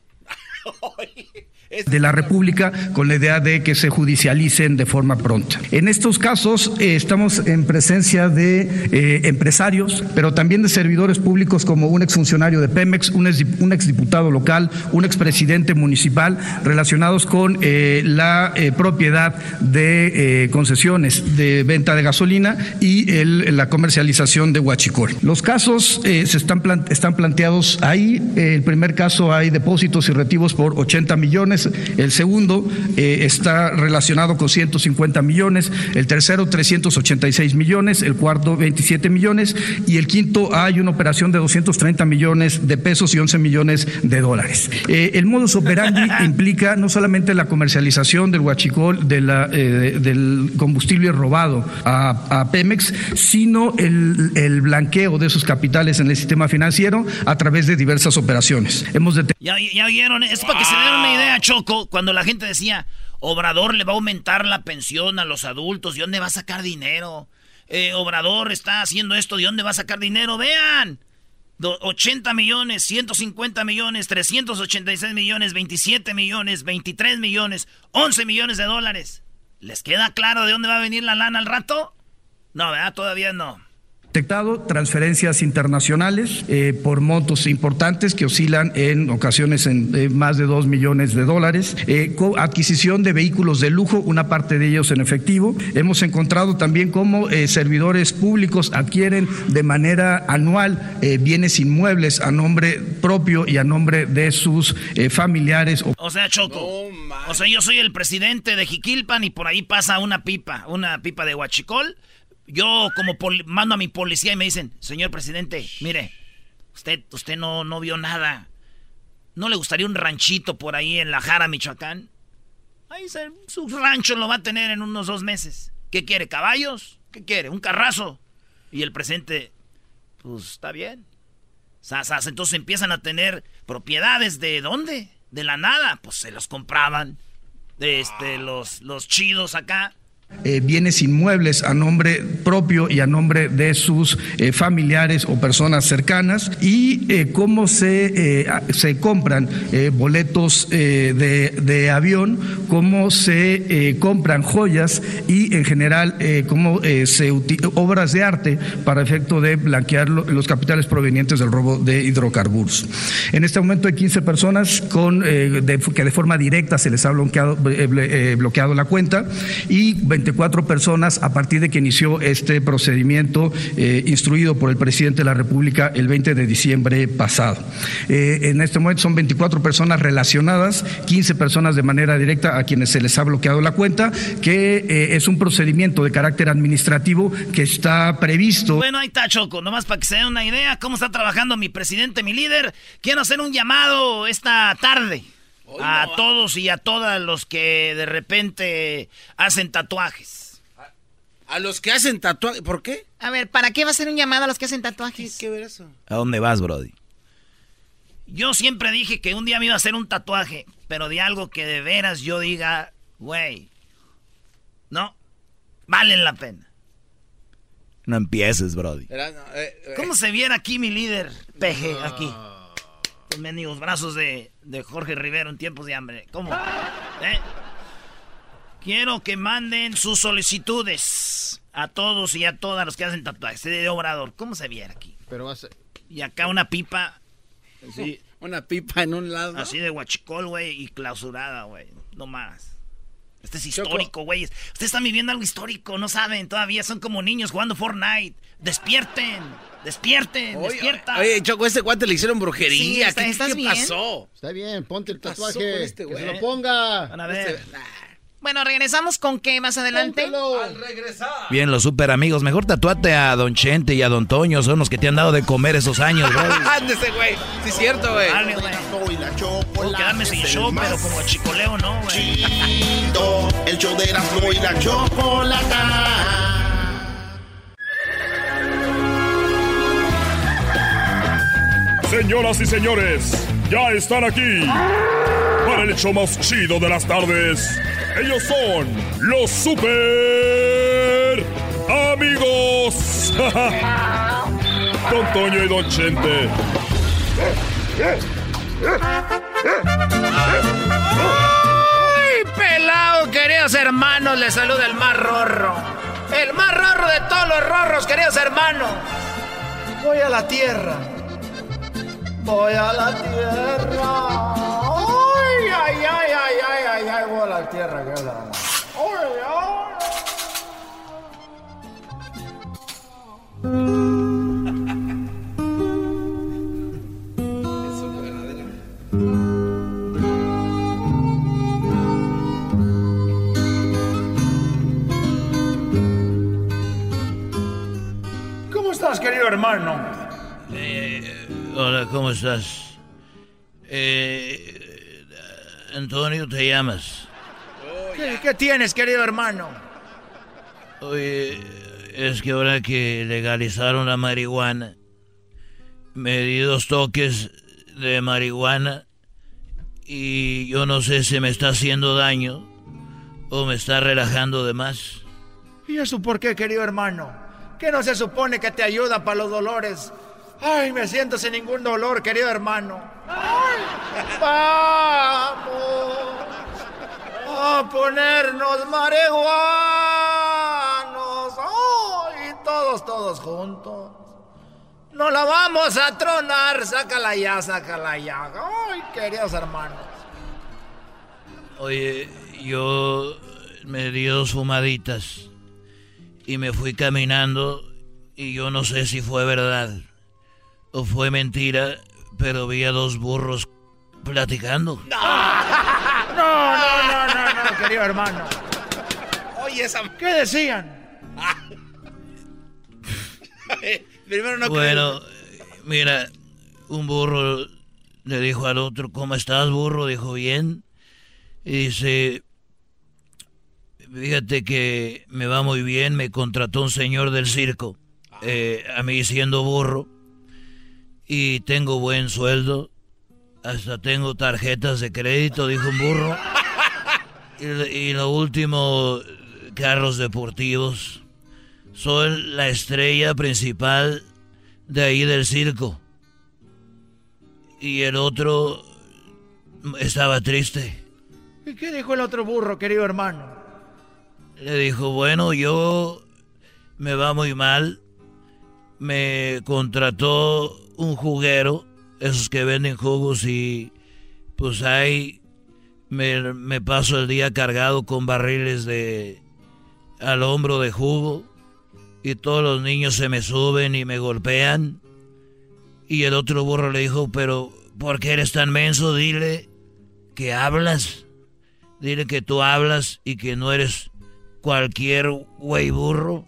de la República con la idea de que se judicialicen de forma pronta. En estos casos eh, estamos en presencia de eh, empresarios, pero también de servidores públicos como un exfuncionario de Pemex, un, ex, un exdiputado local, un expresidente municipal, relacionados con eh, la propiedad de concesiones de venta de gasolina y la comercialización de huachicol. Los casos se están, están planteados ahí. El primer caso hay depósitos y retivos por 80 millones. El segundo eh, está relacionado con 150 millones. El tercero, 386 millones. El cuarto, 27 millones. Y el quinto, hay una operación de 230 millones de pesos y 11 millones de dólares. Eh, el modus operandi implica no solamente la comercialización del huachicol, de la, eh, del combustible robado a, a Pemex, sino el, el blanqueo de esos capitales en el sistema financiero a través de diversas operaciones. Hemos Ya, ya oyeron, es para que se den una idea, Choco, cuando la gente decía, Obrador le va a aumentar la pensión a los adultos, ¿de dónde va a sacar dinero? Eh, Obrador está haciendo esto, ¿de dónde va a sacar dinero? Vean, Do- 80 millones, 150 millones, 386 millones, 27 millones, 23 millones, 11 millones de dólares. ¿Les queda claro de dónde va a venir la lana al rato? No, ¿verdad? Todavía no. Detectado transferencias internacionales eh, por montos importantes que oscilan en ocasiones en eh, más de 2 millones de dólares, eh, adquisición de vehículos de lujo, una parte de ellos en efectivo. Hemos encontrado también cómo eh, servidores públicos adquieren de manera anual eh, bienes inmuebles a nombre propio y a nombre de sus eh, familiares o O sea, Choco. o sea, yo soy el presidente de Jiquilpan y por ahí pasa una pipa, una pipa de huachicol. Yo como mando a mi policía y me dicen, señor presidente, mire, usted, usted no, no vio nada. ¿No le gustaría un ranchito por ahí en La Jara, Michoacán? Ahí se- su rancho lo va a tener en unos dos meses. ¿Qué quiere? ¿Caballos? ¿Qué quiere? ¿Un carrazo? Y el presidente, pues está bien. Entonces empiezan a tener propiedades de dónde? De la nada, pues se los compraban. De este, los, los chidos acá. Eh, bienes inmuebles a nombre propio y a nombre de sus eh, familiares o personas cercanas y eh, cómo se, se compran boletos de, de avión, cómo se compran joyas y en general cómo se obras de arte para efecto de blanquear lo- los capitales provenientes del robo de hidrocarburos. En este momento hay 15 personas con, que de forma directa se les ha bloqueado, bloqueado la cuenta y 24 personas a partir de que inició este procedimiento eh, instruido por el presidente de la República el 20 de diciembre pasado. Eh, en este momento son 24 personas relacionadas, 15 personas de manera directa a quienes se les ha bloqueado la cuenta, que eh, es un procedimiento de carácter administrativo que está previsto. Bueno, ahí está Choco, nomás para que se den una idea cómo está trabajando mi presidente, mi líder. Quiero hacer un llamado esta tarde a todos y a todas los que de repente hacen tatuajes. A los que hacen tatuajes, ¿por qué? A ver, ¿para qué va a ser un llamado a los que hacen tatuajes? ¿Qué ver eso? ¿A dónde vas, Brody? Yo siempre dije que un día me iba a hacer un tatuaje, pero de algo que de veras yo diga, güey, no, valen la pena. No empieces, Brody. ¿Cómo se viera aquí mi líder, Peje, aquí? Los mendigos brazos de, de Jorge Rivero en tiempos de hambre. ¿Cómo? ¿Eh? Quiero que manden sus solicitudes a todos y a todas los que hacen tatuajes de obrador. ¿Cómo se viera aquí? Pero ser- Y acá una pipa. Sí, una pipa en un lado. Así de guachicol, güey, y clausurada, güey. No más. Este es histórico, güey. Ustedes están viviendo algo histórico, no saben todavía. Son como niños jugando Fortnite. Despierten, despierten, Oye, despierta. Oye, Choco, a este cuate le hicieron Sí, brujería. está- ¿Qué, ¿estás qué bien? pasó? Está bien, ponte el tatuaje. con este que se lo ponga. Van a ver. Bueno, regresamos con qué más adelante. Póntelo. Bien, los super amigos. Mejor tatuate a Don Chente y a Don Toño. Son los que te han dado de comer esos años, Brody. Ándese, güey. Sí, es cierto, güey. Dale, güey. Puedo quedarme sin show, pero como chicoleo, ¿no, güey? Chido, el show de Erasmo y la chocolata. Señoras y señores, ya están aquí para el hecho más chido de las tardes. Ellos son los super amigos. Don Toño y Don Chente. ¡Ay, pelado, queridos hermanos! Les saluda el más rorro. El más rorro de todos los rorros, queridos hermanos. Voy a la tierra. Voy a la tierra. ¡Ay, ay, ay, ay, ay, ay, ay! Voy a la tierra, que es la... ¡Ay, ay! ¿Cómo estás, querido hermano? Eh, hola, ¿cómo estás? Eh, Antonio, ¿te llamas? ¿Qué, qué tienes, querido hermano? Oye, es que ahora que legalizaron la marihuana, me di dos toques de marihuana y yo no sé si me está haciendo daño o me está relajando de más. ¿Y eso por qué, querido hermano? ¿Qué no se supone que te ayuda para los dolores? Ay, me siento sin ningún dolor, querido hermano. Ay, vamos a ponernos marihuanos. Ay, todos, todos juntos. No la vamos a tronar. Sácala ya, sácala ya. Ay, queridos hermanos. Oye, yo me di dos fumaditas y me fui caminando y yo no sé si fue verdad o fue mentira, pero vi a dos burros platicando. No, no, no, no, no, querido hermano. Oye, esa... ¿Qué decían? Primero no Bueno, mira, un burro le dijo al otro, ¿cómo estás, burro? Dijo, bien. Y dice, fíjate que me va muy bien, me contrató un señor del circo, eh, a mí siendo burro, y tengo buen sueldo, hasta tengo tarjetas de crédito, dijo un burro. Y, y lo último, carros deportivos. Soy la estrella principal de ahí del circo. Y el otro estaba triste. ¿Y qué dijo el otro burro, querido hermano? Le dijo, bueno, yo me va muy mal. Me contrató un juguero, esos que venden jugos y pues ahí me, paso el día cargado con barriles de al hombro de jugo y todos los niños se me suben y me golpean. Y el otro burro le dijo, pero ¿por qué eres tan menso? Dile que hablas. Dile que tú hablas y que no eres cualquier güey burro.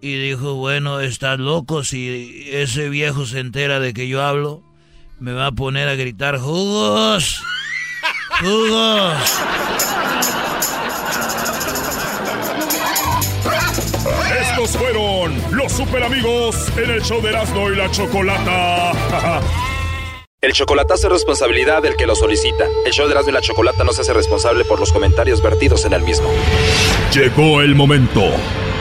Y dijo, bueno, estás loco, si ese viejo se entera de que yo hablo, me va a poner a gritar, jugos, jugos. Estos fueron los super amigos en el show de Erasmo y la Chocolata. El chocolatazo es responsabilidad del que lo solicita. El show de Erasmo y la Chocolata no se hace responsable por los comentarios vertidos en el mismo. Llegó el momento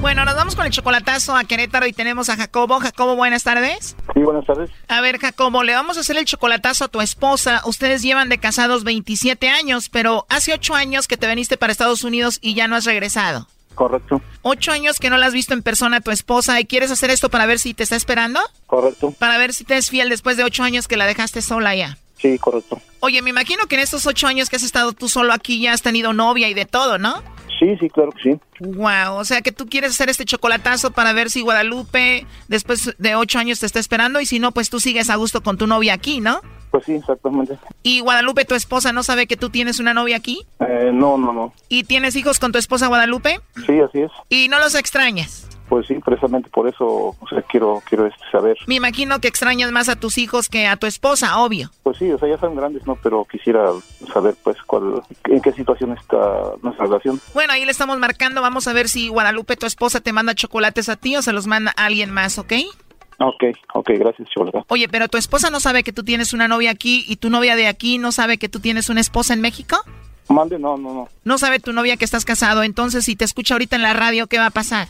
Bueno, nos vamos con el chocolatazo a Querétaro y tenemos a Jacobo. Jacobo, buenas tardes. Sí, buenas tardes. A ver, Jacobo, le vamos a hacer el chocolatazo a tu esposa. Ustedes llevan de casados 27 años, pero hace 8 años que te veniste para Estados Unidos y ya no has regresado. Correcto, Ocho años que no la has visto en persona a tu esposa y quieres hacer esto para ver si te está esperando. correcto. Para ver si te es fiel después de ocho años que la dejaste sola ya. Sí, correcto. Oye, me imagino que en estos ocho años que has estado tú solo aquí ya has tenido novia y de todo, ¿no? Sí, sí, claro que sí. Wow, o sea que tú quieres hacer este chocolatazo para ver si Guadalupe después de ocho años te está esperando y si no, pues tú sigues a gusto con tu novia aquí, ¿no? Pues sí, exactamente. Y Guadalupe, tu esposa, ¿no sabe que tú tienes una novia aquí? Eh, no, no, no. ¿Y tienes hijos con tu esposa Guadalupe? Sí, así es. ¿Y no los extrañas? Pues sí, precisamente por eso, o sea, quiero, quiero este, saber. Me imagino que extrañas más a tus hijos que a tu esposa, obvio. Pues sí, o sea, ya son grandes, ¿no? Pero quisiera saber, pues, cuál, en qué situación está nuestra relación. Bueno, ahí le estamos marcando. Vamos a ver si Guadalupe, tu esposa, te manda chocolates a ti o se los manda a alguien más, ¿ok? Ok, ok, gracias, Chocolata. Oye, pero tu esposa no sabe que tú tienes una novia aquí y tu novia de aquí no sabe que tú tienes una esposa en México. Mande, no, no, no. No sabe tu novia que estás casado. Entonces, si te escucha ahorita en la radio, ¿qué va a pasar?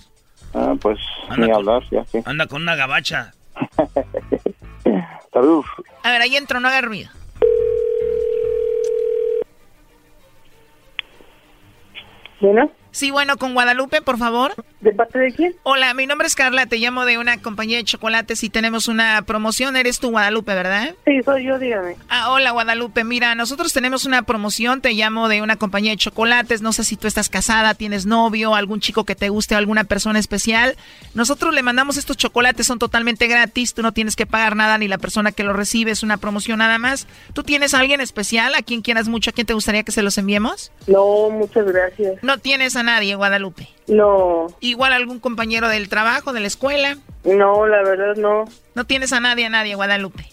Ah, pues, Anda ni con- hablar, ya que. Anda con una gabacha. Salud. A ver, ahí entro, no haga ruido. Bueno. Sí, bueno, con Guadalupe, por favor. ¿De parte de quién? Hola, mi nombre es Carla, te llamo de una compañía de chocolates y tenemos una promoción. Eres tú, Guadalupe, ¿verdad? Sí, soy yo, dígame. Ah, hola, Guadalupe. Mira, nosotros tenemos una promoción, te llamo de una compañía de chocolates. No sé si tú estás casada, tienes novio, algún chico que te guste, alguna persona especial. Nosotros le mandamos estos chocolates, son totalmente gratis, tú no tienes que pagar nada ni la persona que los recibe, es una promoción nada más. ¿Tú tienes a alguien especial, a quien quieras mucho, a quien te gustaría que se los enviemos? No, muchas gracias. No tienes a nadie, Guadalupe. No. Igual algún compañero del trabajo, de la escuela. No, la verdad no. No tienes a nadie, a nadie, Guadalupe.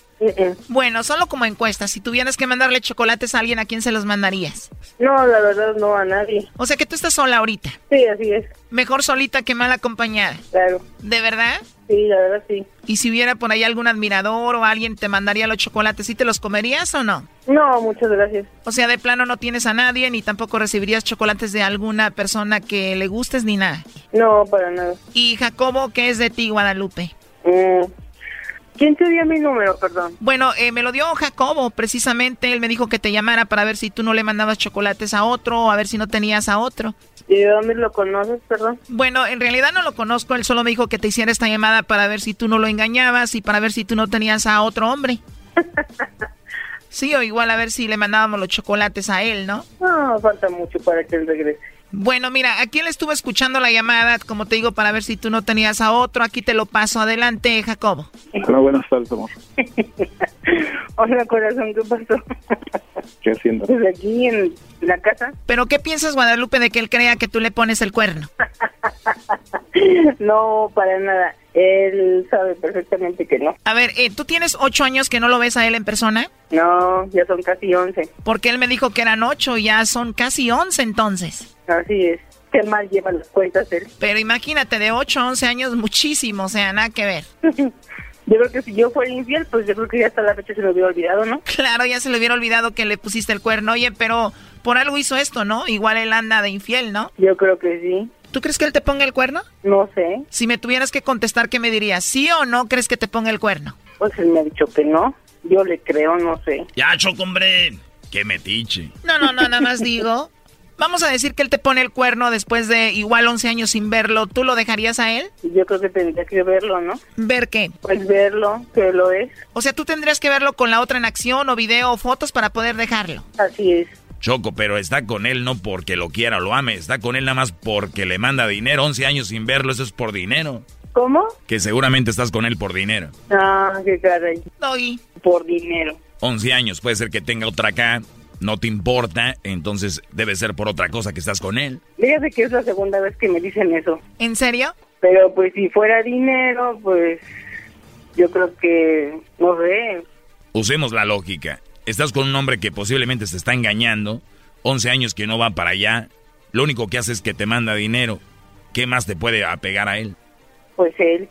Bueno, solo como encuesta, si tuvieras que mandarle chocolates a alguien, ¿a quién se los mandarías? No, la verdad no, a nadie. O sea que tú estás sola ahorita. Sí, así es. Mejor solita que mal acompañada. Claro. ¿De verdad? Sí, la verdad sí. Y si hubiera por ahí algún admirador o alguien te mandaría los chocolates, ¿sí te los comerías o no? No, muchas gracias. O sea, de plano no tienes a nadie ni tampoco recibirías chocolates de alguna persona que le gustes ni nada. No, para nada. Y Jacobo, ¿qué es de ti, Guadalupe? Mm. ¿Quién te dio mi número, perdón? Bueno, eh, me lo dio Jacobo, precisamente. Él me dijo que te llamara para ver si tú no le mandabas chocolates a otro o a ver si no tenías a otro. ¿Y de dónde lo conoces, perdón? Bueno, en realidad no lo conozco. Él solo me dijo que te hiciera esta llamada para ver si tú no lo engañabas y para ver si tú no tenías a otro hombre. Sí, o igual a ver si le mandábamos los chocolates a él, ¿no? No, falta mucho para que él regrese. Bueno, mira, aquí él estuvo escuchando la llamada, como te digo, para ver si tú no tenías a otro. Aquí te lo paso. Adelante, Jacobo. Hola, buenas tardes, amor. Hola, corazón, ¿qué pasó? ¿Qué haciendo? Pues aquí en la casa. ¿Pero qué piensas, Guadalupe, de que él crea que tú le pones el cuerno? No, para nada. Él sabe perfectamente que no. A ver, eh, ¿tú tienes ocho años que no lo ves a él en persona? No, ya son casi once. Porque él me dijo que eran ocho, ya son casi once entonces. Así es. Qué mal lleva las cuentas él. Pero imagínate, de ocho a once años, muchísimo, o sea, nada que ver. Yo creo que si yo fuera infiel, pues yo creo que ya hasta la fecha se me hubiera olvidado, ¿no? Claro, ya se le hubiera olvidado que le pusiste el cuerno. Oye, pero por algo hizo esto, ¿no? Igual él anda de infiel, ¿no? Yo creo que sí. ¿Tú crees que él te ponga el cuerno? No sé. Si me tuvieras que contestar, ¿qué me dirías? ¿Sí o no crees que te ponga el cuerno? Pues él me ha dicho que no. Yo le creo, no sé. Ya, Choco, hombre. Qué metiche. No, no, no, nada más digo. Vamos a decir que él te pone el cuerno después de igual 11 años sin verlo. ¿Tú lo dejarías a él? Yo creo que tendría que verlo, ¿no? ¿Ver qué? Pues verlo, que lo es. O sea, tú tendrías que verlo con la otra en acción o video o fotos para poder dejarlo. Así es. Choco, pero está con él no porque lo quiera o lo ame, está con él nada más porque le manda dinero. 11 años sin verlo, eso es por dinero. ¿Cómo? Que seguramente estás con él por dinero. Ah, qué caray. Doggy. Por dinero. 11 años, puede ser que tenga otra acá, no te importa, entonces debe ser por otra cosa que estás con él. Fíjate que es la segunda vez que me dicen eso. ¿En serio? Pero pues si fuera dinero, pues yo creo que, no sé. Usemos la lógica. Estás con un hombre que posiblemente se está engañando, 11 años que no va para allá, lo único que hace es que te manda dinero. ¿Qué más te puede apegar a él? Pues él,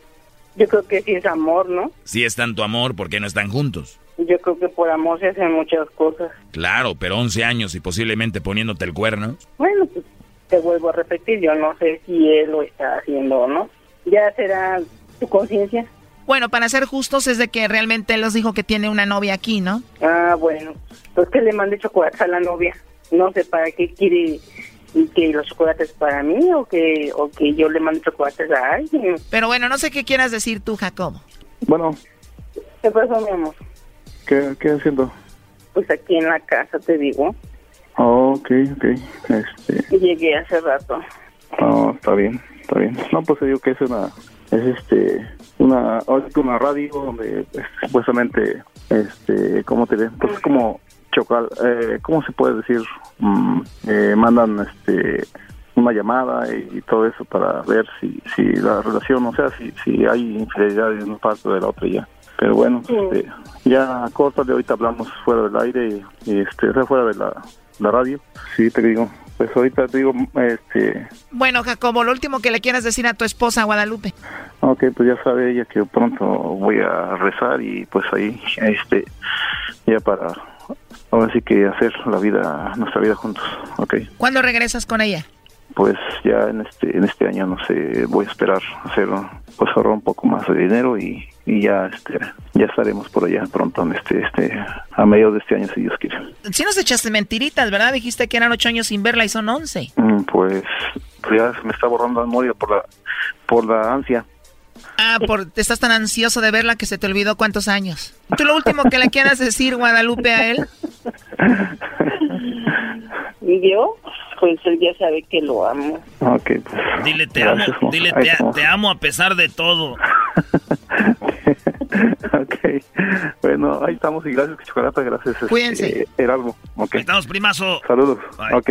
yo creo que sí es amor, ¿no? Si es tanto amor, ¿por qué no están juntos? Yo creo que por amor se hacen muchas cosas. Claro, pero 11 años y posiblemente poniéndote el cuerno. Bueno, pues te vuelvo a repetir, yo no sé si él lo está haciendo o no. Ya será tu conciencia. Bueno, para ser justos es de que realmente él nos dijo que tiene una novia aquí, ¿no? Ah, bueno. Pues que le mande chocolates a la novia. No sé para qué quiere que los chocolates para mí o que o que yo le mande chocolates a alguien. Pero bueno, no sé qué quieras decir tú, Jacobo. Bueno, ¿Qué pasó, mi amor? ¿qué, qué haciendo? Pues aquí en la casa, te digo. Oh, ok, ok. Este, Llegué hace rato. oh, está bien, está bien. No, pues te digo que es una, es este, una, una radio donde eh, supuestamente, este, ¿cómo te diré? Pues es como chocar, eh, ¿cómo se puede decir? Mm, eh, mandan, este, una llamada y, y todo eso para ver si, si la relación, o sea, si, si hay infidelidad de una parte o de la otra ya. Pero bueno, este, ya corta de ahorita hablamos fuera del aire y, y, este, fuera de la, la radio. Sí, te digo. Pues ahorita te digo, este, Bueno, Jacobo, lo último que le quieras decir a tu esposa, Guadalupe. ok, pues ya sabe ella que pronto voy a rezar y pues ahí, este, ya para, ahora sí que hacer la vida, nuestra vida juntos, ok. ¿Cuándo regresas con ella? Pues ya en este, en este año, no sé, voy a esperar hacer, pues ahorrar un poco más de dinero y, y ya, este, ya estaremos por allá pronto, en este, este, a medio de este año si Dios quiere. Si nos echaste mentiritas, ¿verdad? Dijiste que eran ocho años sin verla y son once. Mm, Pues, pues ya se me está borrando la memoria por la, por la ansia. Ah, por, te estás tan ansioso de verla que se te olvidó cuántos años. ¿Tú lo último que le quieras decir, Guadalupe, a él? ¿Y yo? Pues él ya sabe que lo amo. Ok, pues. Dile te Gracias, amo, mo. dile te, te amo a pesar de todo. ok. Bueno, ahí estamos y gracias, Chocolata, gracias. este, Cuídense. Heraldo. Ok. Ahí estamos, primazo. Saludos. Ok.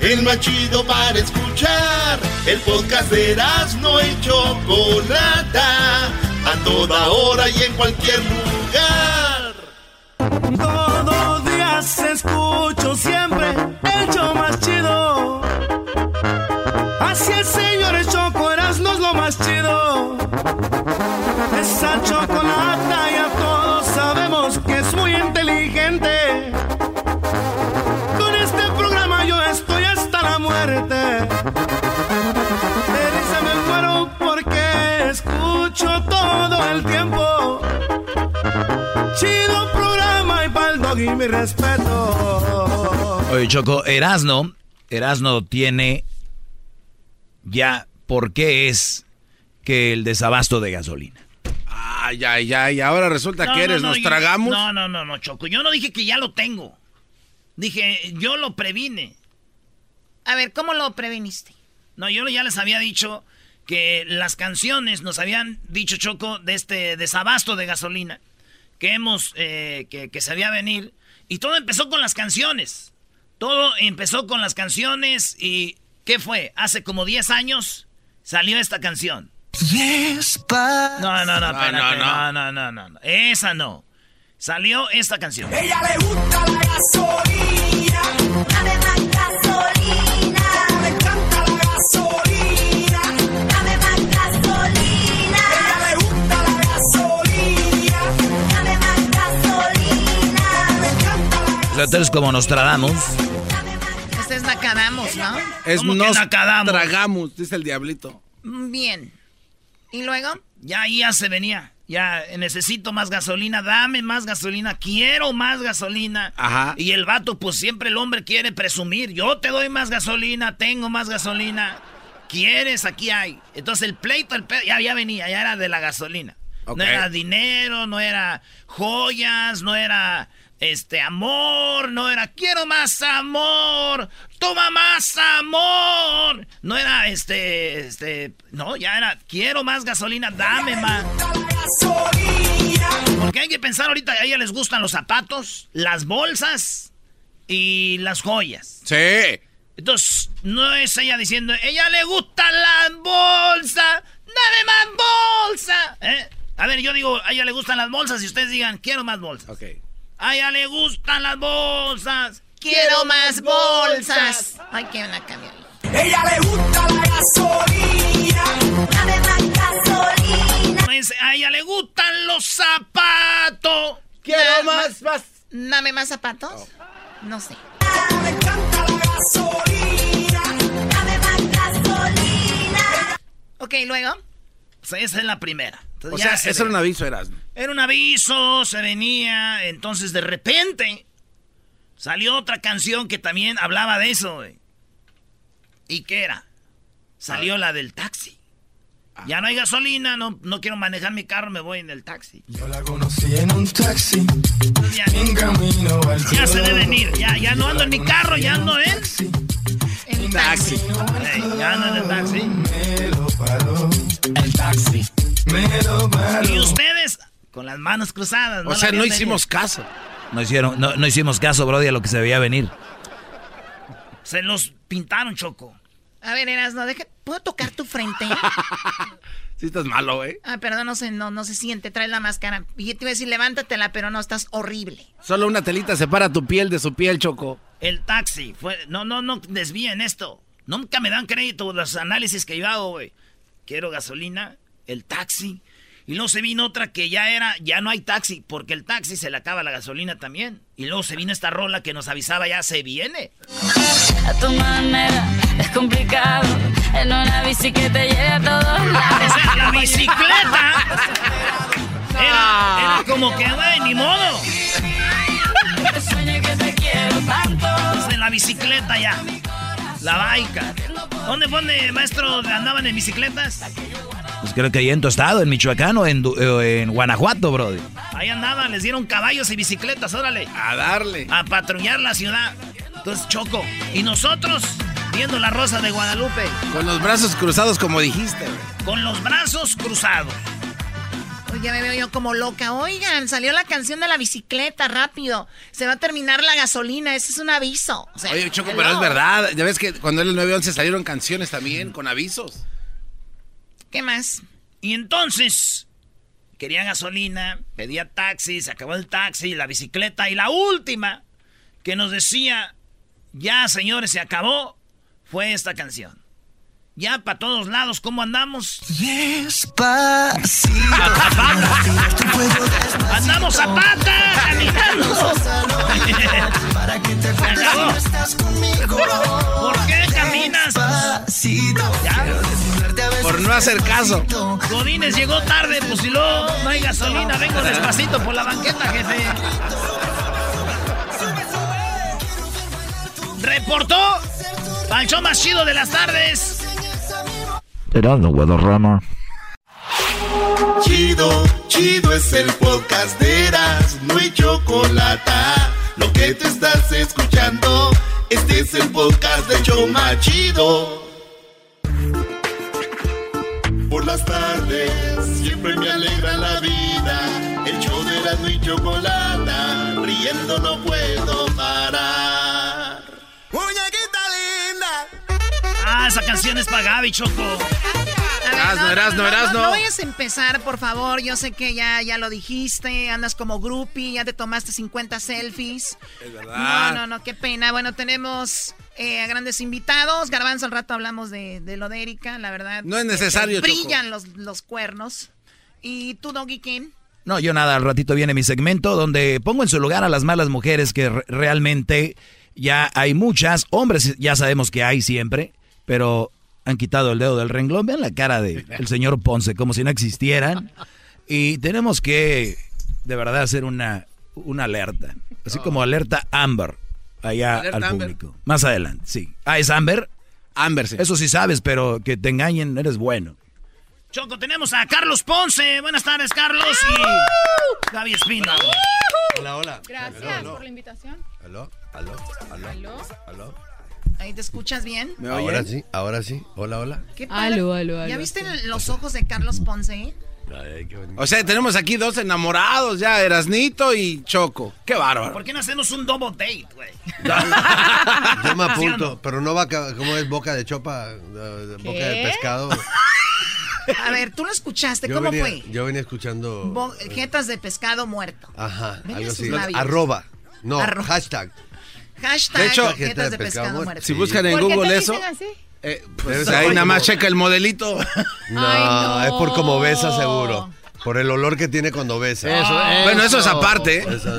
El más chido para escuchar. El podcast de no y Chocolata. A toda hora y en cualquier lugar. Todos días escucho siempre el show más chido. Así es, señores, Choco Erasmo es lo más chido. El tiempo. Chido programa y pa'l doggy mi respeto. Oye, Choco, Erasno, Erasno tiene ya por qué es que el desabasto de gasolina. Ay, ay, ay, ahora resulta No, que no, eres, no, nos yo- tragamos. No, no, no, no, Choco. Yo no dije que ya lo tengo. Dije, yo lo previne. A ver, ¿cómo lo previniste? No, yo ya les había dicho que las canciones nos habían dicho, Choco, de este desabasto de gasolina que hemos, eh, que, que se había venir. Y todo empezó con las canciones. Todo empezó con las canciones y ¿qué fue? Hace como 10 años salió esta canción. No, no, no, No, espérate, no, no, no, no, no, no. Esa no. Salió esta canción. Ella le gusta la gasolina. Como Nostradamus. Este es Nacadamos, ¿no? Es ¿Cómo que nos nacadamos? tragamos, dice el diablito. Mm, Bien. ¿Y luego? Ya, ahí ya se venía. Ya, eh, necesito más gasolina, dame más gasolina, quiero más gasolina. Ajá. Y el vato, pues siempre el hombre quiere presumir. Yo te doy más gasolina, tengo más gasolina. ¿Quieres? Aquí hay. Entonces el pleito, el pe- ya, ya venía, ya era de la gasolina. No era dinero, no era joyas, no era este amor, no era quiero más amor, toma más amor. No era este, este, no, ya era quiero más gasolina, dame más. Porque hay que pensar ahorita, a ella les gustan los zapatos, las bolsas y las joyas. Sí. Entonces, no es ella diciendo, ella le gusta la bolsa, dame más bolsa. ¿Eh? A ver, yo digo, a ella le gustan las bolsas y ustedes digan, quiero más bolsas. Ok. A ella le gustan las bolsas. Quiero más bolsas. Ay, que la cambió. Ella le gusta la gasolina. Dame más gasolina. Pues, a ella le gustan los zapatos. Quiero más, más. Dame más zapatos. No sé. Me encanta la gasolina. Dame más gasolina. Ok, luego. Pues esa es la primera. Entonces, O ya sea, se eso ve. era un aviso, eras. Era un aviso, se venía. Entonces, de repente, salió otra canción que también hablaba de eso, güey. ¿Y qué era? Salió la del taxi. Ya no hay gasolina, no, no quiero manejar mi carro, me voy en el taxi. Yo la conocí en un taxi. Ya, En camino al ya se debe venir, ya, ya no ando en mi carro, ya ando en En taxi. Ey, ya ando en el taxi. Me lo paró. El taxi. Y ustedes, con las manos cruzadas. O la sea, no hicimos caso. No, hicieron, no, no hicimos caso, Brody, a lo que se veía venir. Se los pintaron, Choco. A ver, Erasno, deja. ¿Puedo tocar tu frente? Sí estás malo, güey. Ah, perdón, no se, no, no se siente. Trae la máscara. Y yo te iba a decir, levántatela, pero no, estás horrible. Solo una telita separa tu piel de su piel, Choco. El taxi fue. No, no, no desvíen esto. Nunca me dan crédito los análisis que yo hago, güey. Quiero gasolina, el taxi. Y luego se vino otra que ya era, ya no hay taxi, porque el taxi se le acaba la gasolina también. Y luego se vino esta rola que nos avisaba ya se viene. A tu manera es complicado. En una bici que te a todos O lados. sea, la bicicleta era, era como que, güey, ni modo. En la bicicleta ya. La baica. ¿Dónde fue donde, maestro, andaban en bicicletas? Pues creo que ahí en Tostado, en Michoacán o en, eh, Guanajuato, Brody. Ahí andaban, les dieron caballos y bicicletas, órale. A darle. A patrullar la ciudad. Entonces, Choco. Y nosotros, viendo la rosa de Guadalupe, Con los brazos cruzados, como dijiste, güey. con los brazos cruzados. Oye, ya me veo yo como loca. Oigan, salió la canción de la bicicleta, rápido. Se va a terminar la gasolina, ese es un aviso. O sea, Oye, Choco, hello. pero es verdad. Ya ves que cuando era el 911 salieron canciones también con avisos. ¿Qué más? Y entonces, quería gasolina, pedía taxi, se acabó el taxi, la bicicleta. Y la última que nos decía, ya señores, se acabó, fue esta canción. Ya para todos lados, ¿cómo andamos? Despacito. A. Andamos a pata, caminando. Para que te no estás conmigo. ¿Por qué caminas? Despacito. Quiero desnudarte a veces Por no hacer caso. Godines llegó tarde, pues si luego no hay gasolina, vengo despacito por la banqueta, jefe. Reportó al show más chido de las tardes. Erasmo Guadarrama. Chido, chido es el podcast de Eras, no hay chocolate. Lo que te estás escuchando, este es el podcast de Choma Chido. Por las tardes, siempre me alegra la vida. El show de Erasmo y chocolate, riendo no puedo esa canción es para Gaby, Choco. A ver, Erasno, Erasno, Erasno. No, vayas a empezar, por favor. Yo sé que ya, ya lo dijiste, andas como groupie, ya te tomaste 50 selfies. Es No, verdad. no, no, qué pena. Bueno, tenemos eh, a grandes invitados. Garbanzo, al rato hablamos de, de lo de Erika, la verdad. No es necesario. Brillan los, los cuernos. ¿Y tú, Doggy King? No, yo nada, al ratito viene mi segmento donde pongo en su lugar a las malas mujeres que re- realmente ya hay muchas. Hombres ya sabemos que hay siempre, pero han quitado el dedo del renglón. Vean la cara del señor Ponce, como si no existieran. Y tenemos que, de verdad, hacer una, una alerta. Así como alerta Amber allá Alerta al Amber. público. Más adelante, sí. Ah, ¿es Amber? Amber, sí. Eso sí sabes, pero que te engañen, eres bueno. Choco, tenemos a Carlos Ponce. Buenas tardes, Carlos. Y Gaby Espino. Hola, hola. Gracias por la invitación. Aló, aló, aló. Aló. Aló. Ahí te escuchas bien. Ahora sí, ahora sí. Hola, hola. ¿Qué padre. ¿Ya viste los ojos de Carlos Ponce? Ay, qué bonito. O sea, tenemos aquí dos enamorados ya, Erasnito y Choco. Qué bárbaro. ¿Por qué no hacemos un double date, güey? Yo me apunto, pero no va a... ¿Cómo es boca de chopa? boca de pescado. A ver, tú lo escuchaste. Yo ¿Cómo venía, fue? Yo venía escuchando... Bo- jetas de pescado muerto. Ajá, Venga algo sus así. labios. Arroba. No, Arro- hashtag. Hashtag De hecho, jetas de pescado, muerto. Si buscan en ¿Por qué Google te eso, eh, pues ahí nada más checa el modelito. No, Ay, no. es por como besa seguro. Por el olor que tiene cuando besa. Eso, Bueno, eso es aparte. ¿eh? Eso-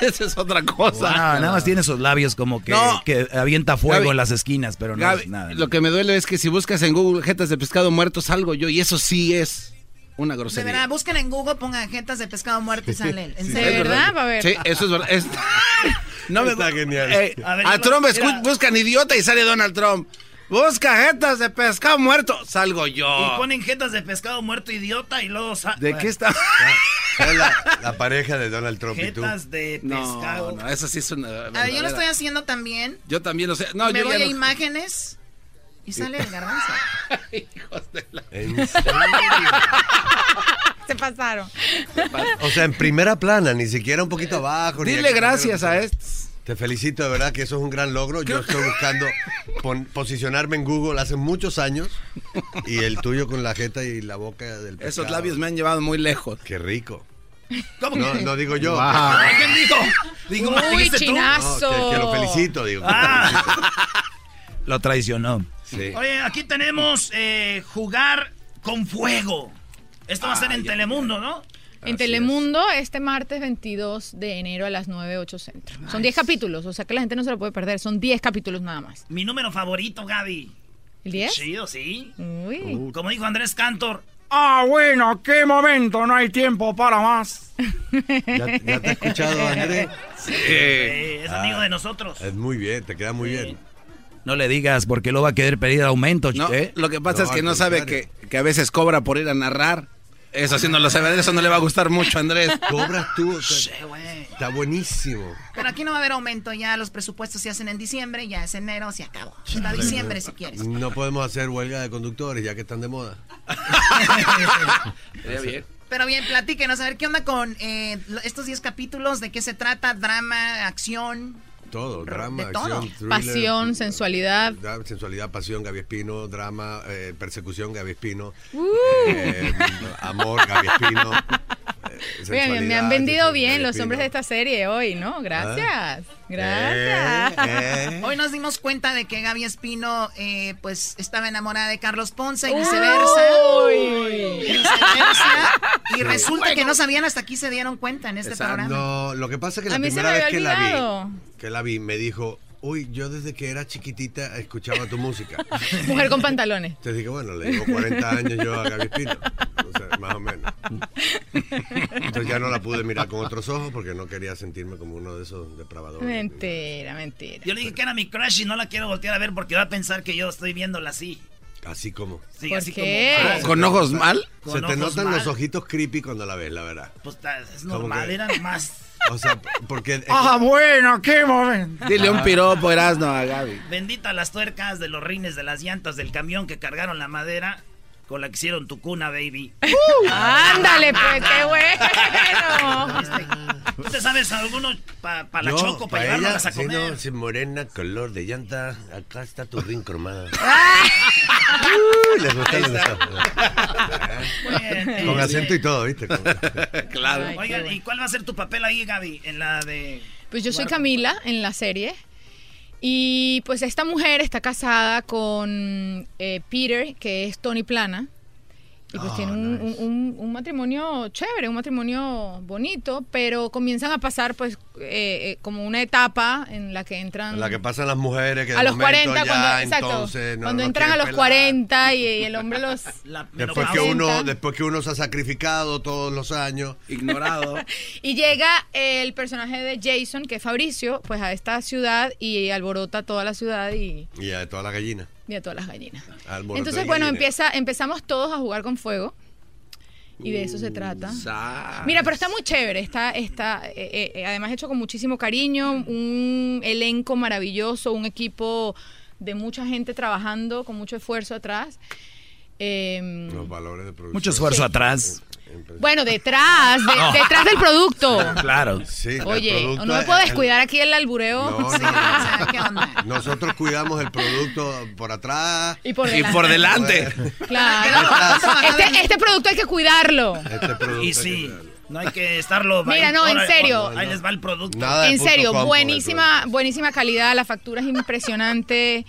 Esa es otra cosa. No, nada más tiene esos labios como que, No. que avienta fuego Gaby, en las esquinas, pero no Gaby, es nada. lo que me duele es que si buscas en Google jetas de pescado muerto salgo yo y eso sí es una De grosería. verdad, busquen en Google, pongan jetas de pescado muerto y salen. ¿En Sí, serio? es ¿Verdad? Va a ver. Sí, eso es verdad. Es- No me Está genial. Eh, A ver, a yo Trump escu- buscan idiota y sale Donald Trump. Busca jetas de pescado muerto. Salgo yo. Y ponen jetas de pescado muerto idiota y luego... sa- ¿De qué está? Es la, la pareja de Donald Trump y tú. Jetas de No, pescado. no, eso sí es una. A ver, yo lo estoy haciendo también. Yo también lo sé. No, Me yo voy ya a no- imágenes y sale el garbanzo. ¿En serio? Se pasaron. O sea, en primera plana, ni siquiera un poquito abajo. Dile gracias primero. a estos. Te felicito, de verdad, que eso es un gran logro. Yo estoy buscando pon- posicionarme en Google hace muchos años y el tuyo con la jeta y la boca del pescado. Esos labios me han llevado muy lejos. Qué rico. ¿Cómo No, que? no digo yo. Wow. ¿Quién dijo? Digo, Uy, chinazo. No, que, que lo felicito, digo. Ah. Lo traicionó. Sí. Oye, aquí tenemos eh, jugar con fuego. Esto va a ser en Telemundo, ¿no? En Así Telemundo, este martes 22 de enero a las 9, 8 centro. Son 10 capítulos, o sea que la gente no se lo puede perder. Son 10 capítulos nada más. Mi número favorito, Gaby. ¿El 10? Chido, sí. Uy. Como dijo Andrés Cantor. Ah, bueno, qué momento, no hay tiempo para más. ¿Ya, ya te he escuchado, André? Eh, es Ah. amigo de nosotros. Es muy bien, te queda muy bien. No le digas porque lo va a querer pedir aumento, No, ¿eh? lo que pasa No, es que no sabe que, que a veces cobra por ir a narrar. Eso sí no lo sabe, eso no le va a gustar mucho, Andrés. Cobras tú, o sea, Che, güey. está buenísimo. Pero aquí no va a haber aumento, ya los presupuestos se hacen en diciembre, ya es enero, se acabó. Hasta diciembre si quieres. No podemos hacer huelga de conductores ya que están de moda. Sería bien. Pero bien, platíquenos, a ver qué onda con eh, estos 10 capítulos, de qué se trata, drama, acción. Todo, drama, De todo. acción, thriller, Pasión, sensualidad. da- sensualidad, pasión, Gaby Espino, drama, eh, persecución, Gaby Espino, Uh. eh, amor, Gaby Espino. eh, me han vendido bien los hombres de esta serie hoy, ¿no? Gracias. Gracias. Eh, eh. Hoy nos dimos cuenta de que Gaby Espino, eh, pues, estaba enamorada de Carlos Ponce y viceversa. Uy. Y viceversa. Y resulta que no sabían hasta aquí se dieron cuenta en este Exacto. programa. No, lo que pasa es que la primera me vez que la vi, que la vi, me dijo, uy, yo desde que era chiquitita escuchaba tu música. Mujer con pantalones. Entonces dije, bueno, le llevo 40 años yo a Gaby Espino. O sea, más o menos. Entonces ya no la pude mirar con otros ojos porque no quería sentirme como uno de esos depravadores. Mentira, mentira. Yo le dije que era mi crush y no la quiero voltear a ver porque va a pensar que yo estoy viéndola así. Así como. Sí, ¿Por así qué? como. ah, ¿Con ojos mal? con Se te notan mal. los ojitos creepy cuando la ves, la verdad. Pues es ¿Cómo normal, que? era más. O sea, porque... Ah, bueno, qué momento. Dile un piropo, Erasno, a Gaby. Bendita las tuercas de los rines de las llantas del camión que cargaron la madera con la que hicieron tu cuna, baby. Ándale, pues, qué bueno. Este, ¿Tú te sabes alguno para la Yo, choco, para pa' ella, llevarnos a comer? no, sí, morena, color de llanta, acá está tu rin cromada. Ah. Uy, les gustó, les gustó. Con acento y todo, ¿viste? Claro. Oigan, bueno. ¿y cuál va a ser tu papel ahí, Gaby? En la de. Pues yo soy Camila en la serie. Y pues esta mujer está casada con eh, Peter, que es Tony Plana. Y pues Oh, tiene un, nice. un- un- un matrimonio chévere, un matrimonio bonito, pero comienzan a pasar pues eh, eh, como una etapa en la que entran... La que pasan las mujeres que de a los momento 40, ya, cuando, exacto, entonces, no- cuando no entran a los pelar. 40 y, y el hombre los... la Después que, uno, después que uno se ha sacrificado todos los años. Ignorado. Y llega el personaje de Jason, que es Fabricio, pues a esta ciudad y alborota toda la ciudad y... Y de toda la gallina. Y a todas las gallinas. Entonces, bueno, empieza, empezamos todos a jugar con fuego. Y de eso se trata. Sa- Mira, pero está muy chévere. Está, está eh, eh, además hecho con muchísimo cariño, un elenco maravilloso, un equipo de mucha gente trabajando con mucho esfuerzo atrás. Em, Los valores de producción. Mucho esfuerzo atrás. Bueno, detrás, de- No. detrás del producto. Claro. Sí, Oye, producto no me puedo el- descuidar aquí el albureo. No, Sí, no, no. o sea, ¿qué onda? Nosotros cuidamos el producto por atrás. Y por Y delante. por delante. Claro. Este, este producto hay que cuidarlo. Este producto Y hay que sí, cuidarlo. no hay que estarlo. Mira, no, en serio. Ahí les va el producto. Nada En serio, buenísima, buenísima calidad, la factura es impresionante.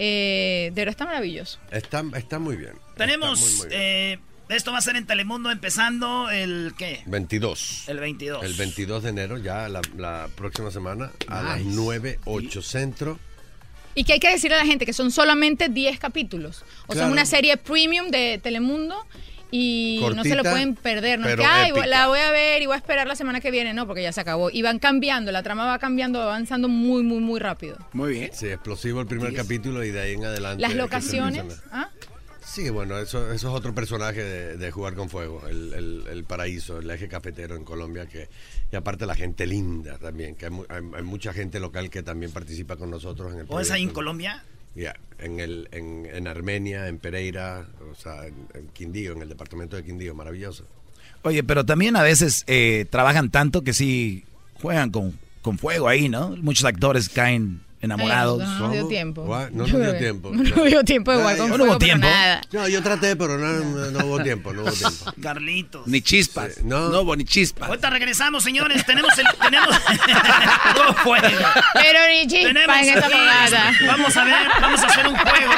Eh, de verdad está maravilloso. Está, está muy bien. Tenemos. Está muy, muy bien. eh, esto va a ser en Telemundo empezando el. ¿Qué? 22. El 22. El 22 de enero, ya la, la próxima semana, a las Nice. 9, 8 centro. Y que hay que decirle a la gente que son solamente 10 capítulos. O sea, Claro. es una serie premium de Telemundo y no se lo pueden perder. No es que, ay, la voy a ver y voy a esperar la semana que viene. No, porque ya se acabó. Y van cambiando, la trama va cambiando, va avanzando muy, muy, muy rápido. Muy bien. Sí, explosivo el primer capítulo y de ahí en adelante. Las locaciones. ¿ah? Sí, bueno, eso, eso es otro personaje de, de Jugar con Fuego, el, el- el paraíso, el eje cafetero en Colombia, que y aparte la gente linda también, que hay, hay- hay mucha gente local que también participa con nosotros en el ¿O es ahí en. Colombia? Ya, en, el, en, en Armenia, en Pereira, o sea, en, en Quindío, en el departamento de Quindío, maravilloso. Oye, pero también a veces eh, trabajan tanto que sí juegan con, con fuego ahí, ¿no? Muchos actores caen enamorados. Ay, no, no dio tiempo. No nos dio tiempo. No nos dio tiempo de jugar con No fuego, hubo tiempo. nada. No, yo traté, pero no, no, no hubo tiempo, no hubo tiempo. Carlitos. Ni chispas. no. no hubo ni chispas. Ahorita regresamos, señores. Tenemos el. Tenemos. No fue. Pero ni chispa Tenemos en esta. Vamos a ver, vamos a hacer un juego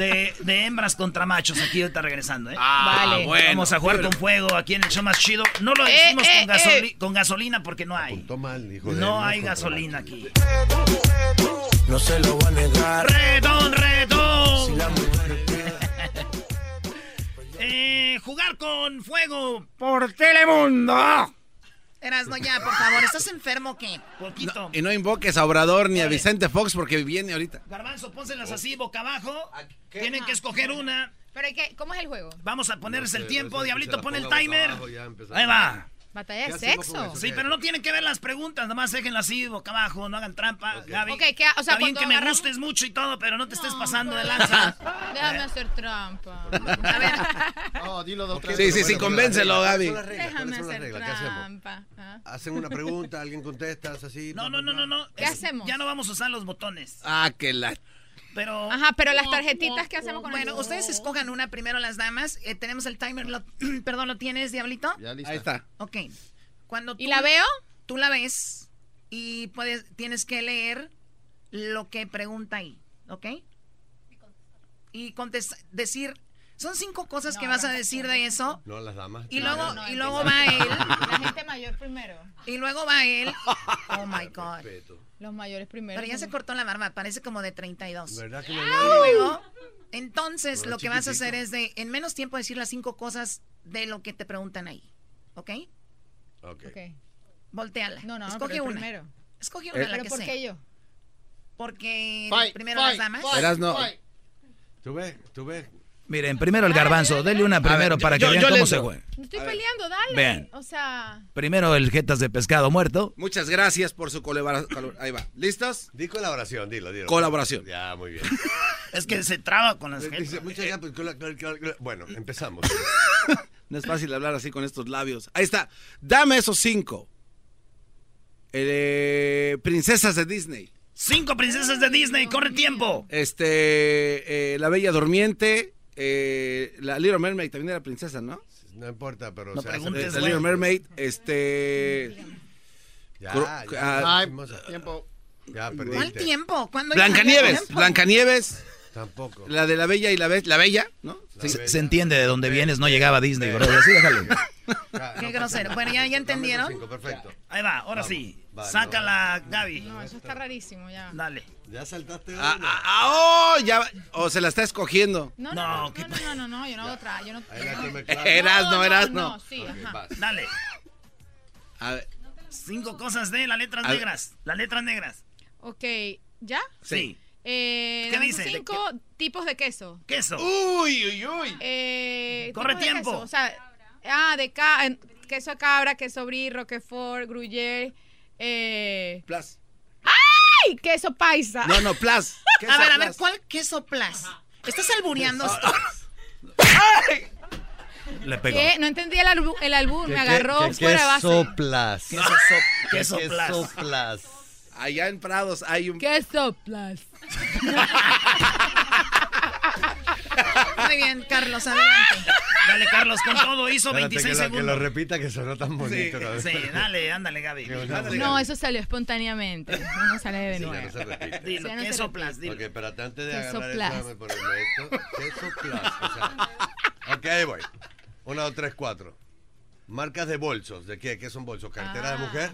de, de hembras contra machos aquí ahorita regresando, ¿eh? Ah, Vale. bueno. Vamos a jugar con fuego aquí en el show más chido. No lo Eh, decimos eh, con, gasoli- eh. con gasolina porque no hay. Mal, de No hay gasolina aquí. No se lo voy a negar. ¡Redón, redón! Si la mujer Eh, jugar con fuego por Telemundo. Erasno, ya, por favor. ¿Estás enfermo o qué? Poquito. Y no invoques a Obrador ni a Vicente Fox porque viene ahorita. Garbanzo, pónselas así boca abajo. Tienen que escoger una. Pero hay que, ¿cómo es el juego? Vamos a ponerse el sé, tiempo. Diablito, pon el timer. abajo. Ahí va. Batalla de ¿Qué hacemos con sexo. eso? Sí, pero no tienen que ver las preguntas, nomás déjenlas así, boca abajo, no hagan trampa, Gaby. Ok, ¿qué- o sea, Está bien que me gustes mucho y todo, pero no te estés pasando de lanza. Déjame hacer trampa. A ver. No, dilo de otra Sí, sí, sí, convéncelo, Gaby. Déjame ¿Cuáles son las hacer trampa. ¿ah? Hacen una pregunta, alguien contesta, es así. No, no, no, no, no. ¿Qué hacemos? Ya no vamos a usar los botones. Ah, que la. Pero. Ajá, pero las tarjetitas que hacemos con Bueno, ustedes escojan una primero las damas. Eh, tenemos el timer. lo- perdón, ¿lo tienes, Diablito? Ahí está. Ok. Cuando ¿Y la veo? Tú la ves y puedes, tienes que leer lo que pregunta ahí, ¿ok? Y contesta, decir, son cinco cosas que vas a decir de eso. No, las damas. Y No, luego, no, y luego va él. La gente mayor primero. Y luego va él. Oh my God. Los mayores primero. Pero ya se cortó la barba, parece como de 32. ¿Verdad que luego, entonces Pero lo que vas a hacer es de, en menos tiempo, decir las cinco cosas de lo que te preguntan ahí. ¿Ok? Ok. Ok. Volteala. No, no, no, Escoge pero una. primero. Escoge una, la ¿Pero que por sea. qué yo? Porque Fight, primero fight, las damas. fight, Verás, no. fight. ¿Tú ves? ¿Tú ves? Miren, primero el garbanzo. Denle una primero para que vean yo cómo se juega. Estoy peleando, dale. Vean. O sea... Primero el jetas de pescado muerto. Muchas gracias por su colaboración. Ahí va. ¿Listos? Di colaboración, dilo, dilo. Colaboración. Ya, muy bien. Es que se traba con las Dice, gente. muchas gracias, pues, Bueno, empezamos. No es fácil hablar así con estos labios. Ahí está. Dame esos cinco. Eh, princesas de Disney. Cinco princesas de Disney, corre tiempo. Este, eh, La Bella Durmiente. Eh, la Little Mermaid también era princesa, ¿no? No importa, pero No se hace- preguntes, La. Little Mermaid. Este. Ya, ya, ah, Tiempo. ya ¿Cuál perdiste. tiempo? ¿Cuándo Blancanieves. tiempo? Blancanieves. Tampoco. La de la Bella y la Bestia. La Bella, ¿no? La Se, bella. se entiende de dónde vienes, no llegaba a Disney, bro. Así. Ya, Qué no grosero. Bueno, ¿ya- entendieron? cinco, perfecto. Ahí va, ahora Vamos. sí. Va, Sácala, Gaby. No, eso está rarísimo ya. Dale. Ya saltaste Ah, una. ah, ah, oh, ya. O se la está escogiendo. No, No, no, no, ¿qué no, no, no, no, yo no hago otra. Yo no... Ahí la que me clava. Eras, no, eras, no. no. sí, ajá. vas. Dale. A ver, Cinco cosas de las letras A ver. negras. Las letras negras. Ok, ¿ya? Sí. Eh, ¿Qué dice? ¿De Cinco tipos de queso. Queso. Uy, uy, uy. Eh, Corre tiempo. queso, O sea, ah, de ca queso cabra, queso brie, roquefort, gruyère, eh... Plus. ¡Ay! Queso paisa. No, no, plus. A ver, a ver, ¿cuál queso plus? ¿Estás albureando? Le pegó. ¿Qué? No entendí el, albu- el albur, me ¿Qué- agarró qué- fuera de queso base. plus? Queso so- queso ¿Qué plus. plus? Allá en Prados hay un. Queso plus. Muy bien, Carlos, adelante. Dale, Carlos, con todo hizo Espérate, 26 que lo, que lo segundos. repita que sonó tan bonito. Sí, sí, dale, ándale, Gaby. Ándale, No, eso salió espontáneamente. No sale de Sí, nuevo. no se repite. Dilo, Ya no repite. plus, dilo. Ok, espérate, antes de agarrar eso, déjame ponerme esto. Queso plus. O sea, ok, ahí voy. Uno, dos, tres, cuatro. Marcas de bolsos. ¿De qué? ¿Qué son bolsos? ¿Cartera de Ah, mujer?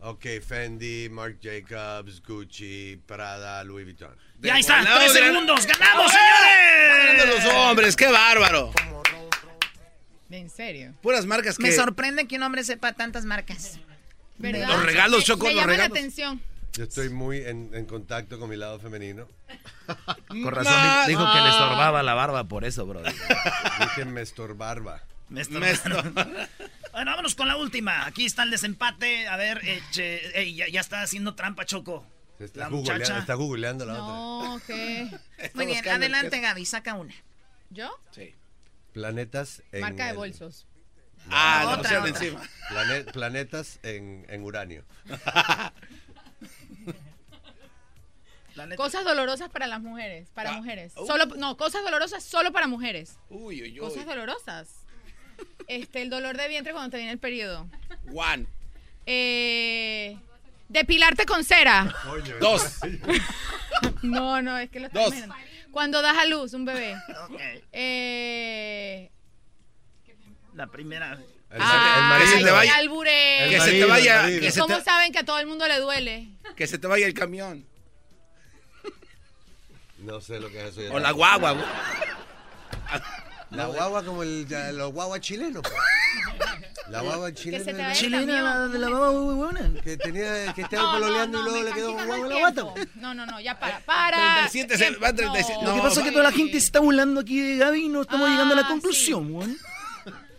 Ok, Fendi, Marc Jacobs, Gucci, Prada, Louis Vuitton. Ya ahí está, tres de segundos, ganamos, señores. los hombres, qué bárbaro. ¿En serio? Puras marcas que. Me sorprende que un hombre sepa tantas marcas. ¿Verdad? Los regalos, Me- Choco, Me los llama la atención. Yo estoy muy en, en contacto con mi lado femenino. Con razón di- dijo que le estorbaba la barba por eso, bro. Dije me estorbarba. Me estorba. bueno, vámonos con la última. Aquí está el desempate. A ver, ya, ya está haciendo trampa, Choco. Está, La googleando, muchacha. está googleando la otra. No, ¿qué? Muy bien, el adelante. Gaby, saca una. ¿Yo? Sí. Planetas en. Marca de el- bolsos. Ah, no, Otra, otra. encima. plane- planetas en, en uranio. Cosas dolorosas para las mujeres. Para Ah, mujeres. uh. Solo, no, cosas dolorosas solo para mujeres. Uy, uy, uy. Cosas dolorosas. Este, el dolor de vientre cuando te viene el periodo. One. Eh, depilarte con cera. Dos. No, no, es que lo estoy Dos. imaginando. Cuando das a luz un bebé. Ok, Eh, La primera. El, marido. que se te vaya- alburé. El Que se te marido, vaya- el marido. que se ¿Cómo te- saben que a todo el mundo le duele? Que se te vaya el camión. No sé lo que es eso. ya O la guagua. güey. La guagua como el, ya, los guaguas chilenos. pues. La guagua Que chilena. se te ¿no? vaya el Chilena, la de la baba huevona. Que tenía, que estaba No, no, pololeando no, y luego me le quedó están con guagua en la guata. tiempo. No, no, no, ya para, para. 37 se- va 37. No, No, Lo que pasa es que toda la gente se está burlando aquí de Gaby y no estamos Ah, llegando a la sí. conclusión, weón.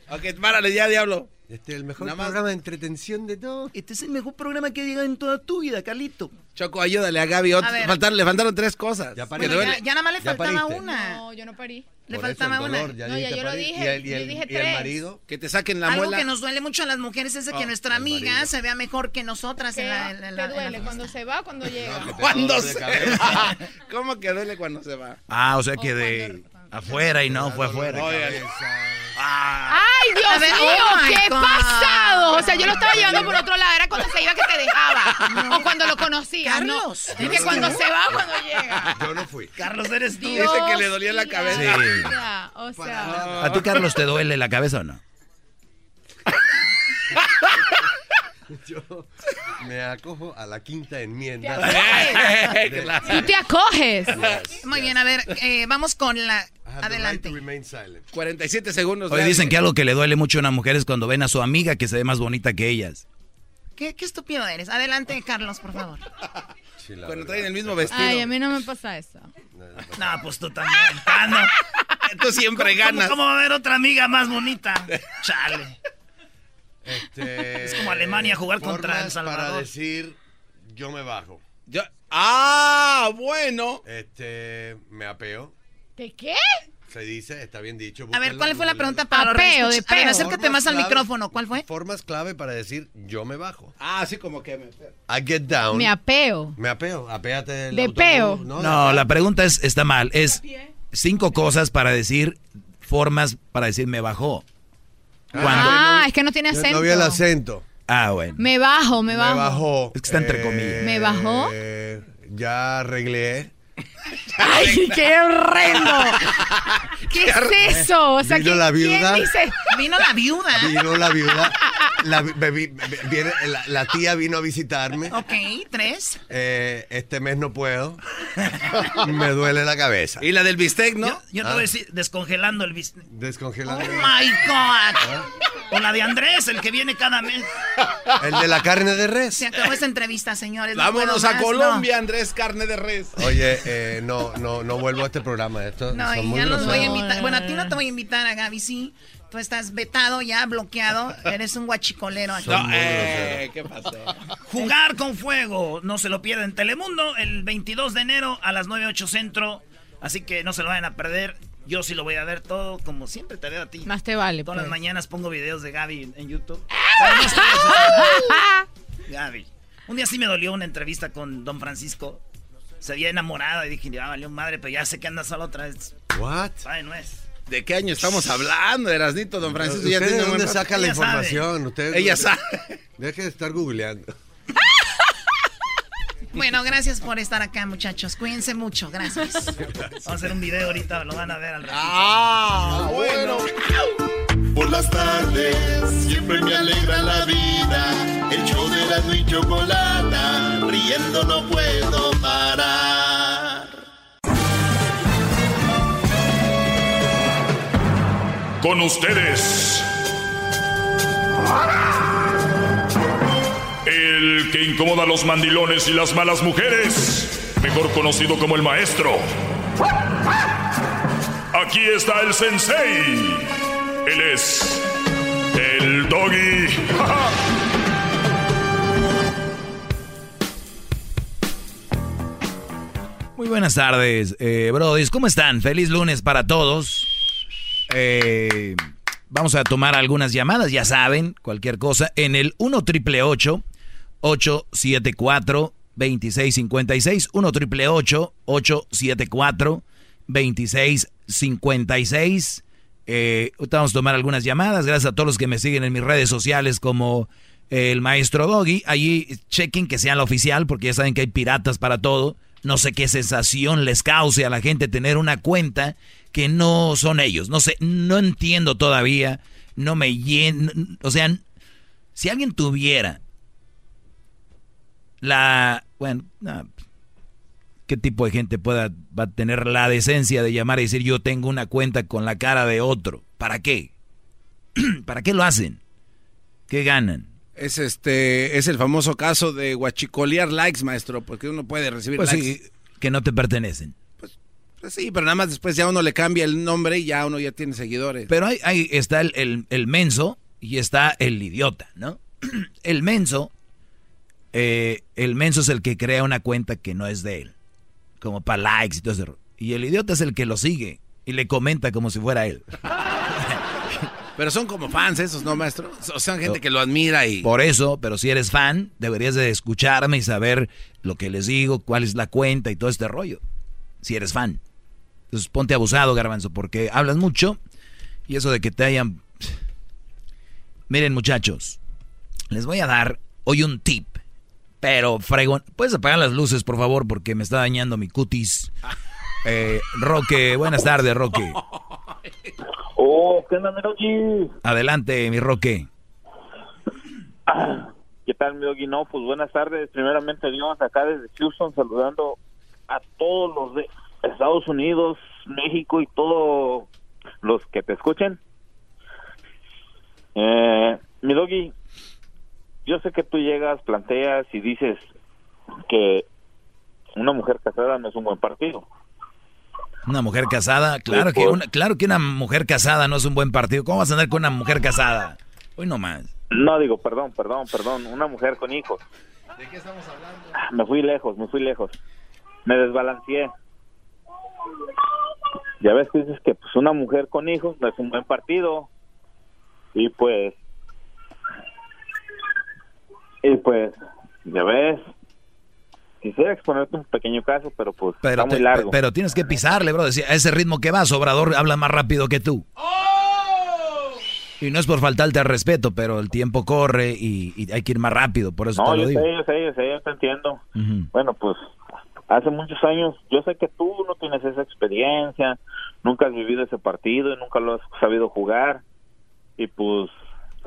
Ok, párale ya, diablo. Este es el mejor Nada más- programa de entretención de todo. Este es el mejor programa que ha llegado en toda tu vida, Carlito. Choco, ayúdale a Gaby. Ot- ver. le faltaron tres cosas. Ya Que pariste. duele. Ya, ya nada más le ¿Ya faltaba pariste? una. No, yo no parí. Le Por eso faltaba el una. ya No, ya dijiste yo lo parir. dije, Y el, y yo el- dije y el tres. marido. Que te saquen la Algo muela. que nos duele mucho a las mujeres es de que Oh, nuestra amiga marido. se vea mejor que nosotras ¿Qué en la, en la- en te la- en la duele? fiesta. ¿Cuando se va o cuando llega? que te da ¿Cuándo dolor de se cabeza. va? ¿Cómo que duele cuando se va? Ah, o sea O que de cuando- afuera y no fue afuera. ¡Ay, Dios ver, mío! oh ¿Qué God. pasado? O sea, yo lo estaba llevando por otro lado. Era cuando se iba que te dejaba. O cuando lo conocía. Carlos. No. Es que cuando se va, cuando llega. Yo no fui. Carlos, eres tú. Dios Dice que le dolía la cabeza. Sí. O sea, o sea, ¿A ti, Carlos, te duele la cabeza o no? Yo me acojo a la quinta enmienda. Eh, claro. tú te acoges. Yes, Muy yes. bien, a ver, eh, vamos con la... Right Adelante. to remain silent. 47 segundos. Hoy dicen que algo que le duele mucho a una mujer es cuando ven a su amiga que se ve más bonita que ellas. ¿Qué, qué estúpido eres. Adelante, Carlos, por favor. Sí, Cuando verdad. traen el mismo vestido. Ay, a mí no me pasa eso. No, no pasa No, pues tú también. Ah, no. Tú siempre ¿Cómo, ganas. cómo va a haber otra amiga más bonita? Chale. Este, Es como Alemania jugar contra El Salvador. Para decir, yo me bajo. Yo- Ah, bueno. Este, me apeo. ¿De qué? Se dice, está bien dicho. A ver, ¿cuál fue la pregunta para los Apeo, reescuchas? de A ver, peo. acércate Formas más al micrófono. ¿Cuál fue? Formas clave para decir, yo me bajo. Ah, sí, como que me... I get down. Me apeo. Me apeo. Apéate del De autobús, peo. No, No, la pregunta es, está mal. Es cinco cosas para decir, formas para decir me bajó. Cuando, Ah, es que no tiene acento. no vi el acento. ah, bueno. Me bajo, me Me bajo. bajó. Es que está entre comillas. ¿Me bajó? eh, Ya arreglé. ¡Ay, qué horrendo! ¿Qué es eso? O sea, Vino ¿quién, la viuda. ¿quién dice? Vino la viuda. Vino la viuda. La, vi- vi- viene- la- la tía vino a visitarme. Ok, tres. Eh, este mes no puedo. Me duele la cabeza. Y la del bistec, ¿no? Yo, yo te Ah. voy a decir, descongelando el bis... Descongelando. Oh my God. O la de Andrés, el que viene cada mes. El de la carne de res. Se acabó esta entrevista, señores. no Vámonos a más, Colombia, Andrés Carne de Res. Oye, eh, no, no, no vuelvo a este programa. Esto, No, son no y muy ya los voy a invitar. Bueno, a ti no te voy a invitar, a Gaby sí. Tú estás vetado ya, bloqueado. Eres un guachicolero. aquí. No, eh, ¿qué pasó? Jugar con fuego. No se lo pierda en Telemundo el 22 de enero a las 9.08 centro. Así que no se lo vayan a perder. Yo sí lo voy a ver todo, como siempre te veo a ti. Más te vale. Todas pues. las mañanas pongo videos de Gaby en, YouTube. Gaby. Un día sí me dolió una entrevista con Don Francisco. Se había enamorado y dije, ya valió madre, pero ya sé que anda sola otra vez. What? Ay, no es. ¿De qué año estamos hablando, Erasnito, don Francisco? ¿Usted ya de tiene dónde saca la sabe. información? Usted, Ella sabe. Deje de estar googleando. Bueno, gracias por estar acá, muchachos. Cuídense mucho. Gracias. Vamos a hacer un video ahorita, lo van a ver al ratito. Ah, bueno. Por las tardes siempre me alegra la vida. El show de la y chocolata, riendo no puedo parar. Con ustedes. El que incomoda a los mandilones y las malas mujeres. Mejor conocido como el maestro. Aquí está el sensei. Él es el doggy. Muy buenas tardes, eh, brodis. ¿Cómo están? Feliz lunes para todos. Eh, vamos a tomar algunas llamadas, ya saben, cualquier cosa, en el 1 triple 874 2656 1 triple 874 2656 eh, vamos a tomar algunas llamadas. Gracias a todos los que me siguen en mis redes sociales como eh, el maestro Doggy. Allí chequen que sea la oficial porque ya saben que hay piratas para todo. No sé qué sensación les cause a la gente tener una cuenta que no son ellos. No sé, no entiendo todavía. No me lleno. O sea, si alguien tuviera la... Bueno, no, ¿qué tipo de gente pueda va a tener la decencia de llamar y decir yo tengo una cuenta con la cara de otro? ¿Para qué? ¿Para qué lo hacen? ¿Qué ganan? Es este, es el famoso caso de guachicolear likes, maestro, porque uno puede recibir Pues likes. sí, que no te pertenecen. Pues sí, pero nada más después ya uno le cambia el nombre y ya uno ya tiene seguidores. Pero ahí, ahí está el, el- el menso y está el idiota, ¿no? El menso, eh, el menso es el que crea una cuenta que no es de él, como para likes y todo eso. Y el idiota es el que lo sigue y le comenta como si fuera él. Pero son como fans esos, ¿no, maestro? O sea, gente que lo admira y... Por eso, pero si eres fan, deberías de escucharme y saber lo que les digo, cuál es la cuenta y todo este rollo. Si eres fan. Entonces ponte abusado, garbanzo, porque hablas mucho y eso de que te hayan... Miren muchachos, les voy a dar hoy un tip, pero fregón. ¿Puedes apagar las luces, por favor? Porque me está dañando mi cutis. Eh, Roque, buenas tardes, Roque. Oh, ¿qué onda? Adelante, mi Roque. ¿Qué tal, mi Doggy? No, pues buenas tardes. Primeramente, Dios, acá desde Houston, saludando a todos los de Estados Unidos, México y todos los que te escuchen. Eh, mi Doggy, yo sé que tú llegas, planteas y dices que una mujer casada no es un buen partido. Una mujer casada, claro que una, claro que una mujer casada no es un buen partido. ¿Cómo vas a andar con una mujer casada? Hoy no más. No, digo, perdón, perdón, perdón, una mujer con hijos. ¿De qué estamos hablando? Me fui lejos, me fui lejos. Me desbalanceé. Ya ves que dices que pues una mujer con hijos no es un buen partido. Y pues y pues ya ves. Quisiera exponerte un pequeño caso, pero pues Pero, está muy largo. pero tienes que pisarle, bro. Decía, A ese ritmo que vas, Obrador habla más rápido que tú. Y no es por faltarte al respeto, pero el tiempo corre y, y hay que ir más rápido, por eso no, te lo yo digo. sé, yo sé, yo sé, yo te entiendo. Bueno, pues hace muchos años, yo sé que tú no tienes esa experiencia, nunca has vivido ese partido y nunca lo has sabido jugar. Y pues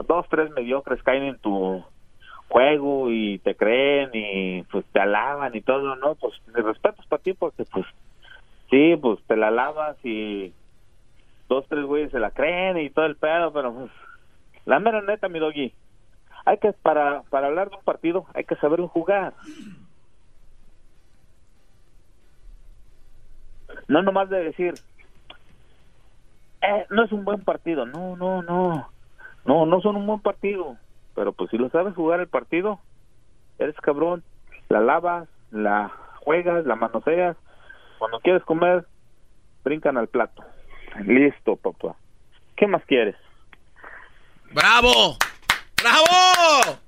dos, tres mediocres caen en tu juego y te creen y pues te alaban y todo, ¿no? Pues mis respetos para ti porque pues sí, pues te la alabas y dos, tres güeyes se la creen y todo el pedo, pero pues La mera neta, mi doggy. Hay que, para, para hablar de un partido, hay que saber jugar. No nomás de decir, eh, no es un buen partido. No, no, no. No, no son un buen partido. Pero pues si lo sabes jugar el partido, eres cabrón. La lavas, la juegas, la manoseas. Cuando quieres comer, brincan al plato. Listo, papá. ¿Qué más quieres? ¡Bravo! ¡Bravo!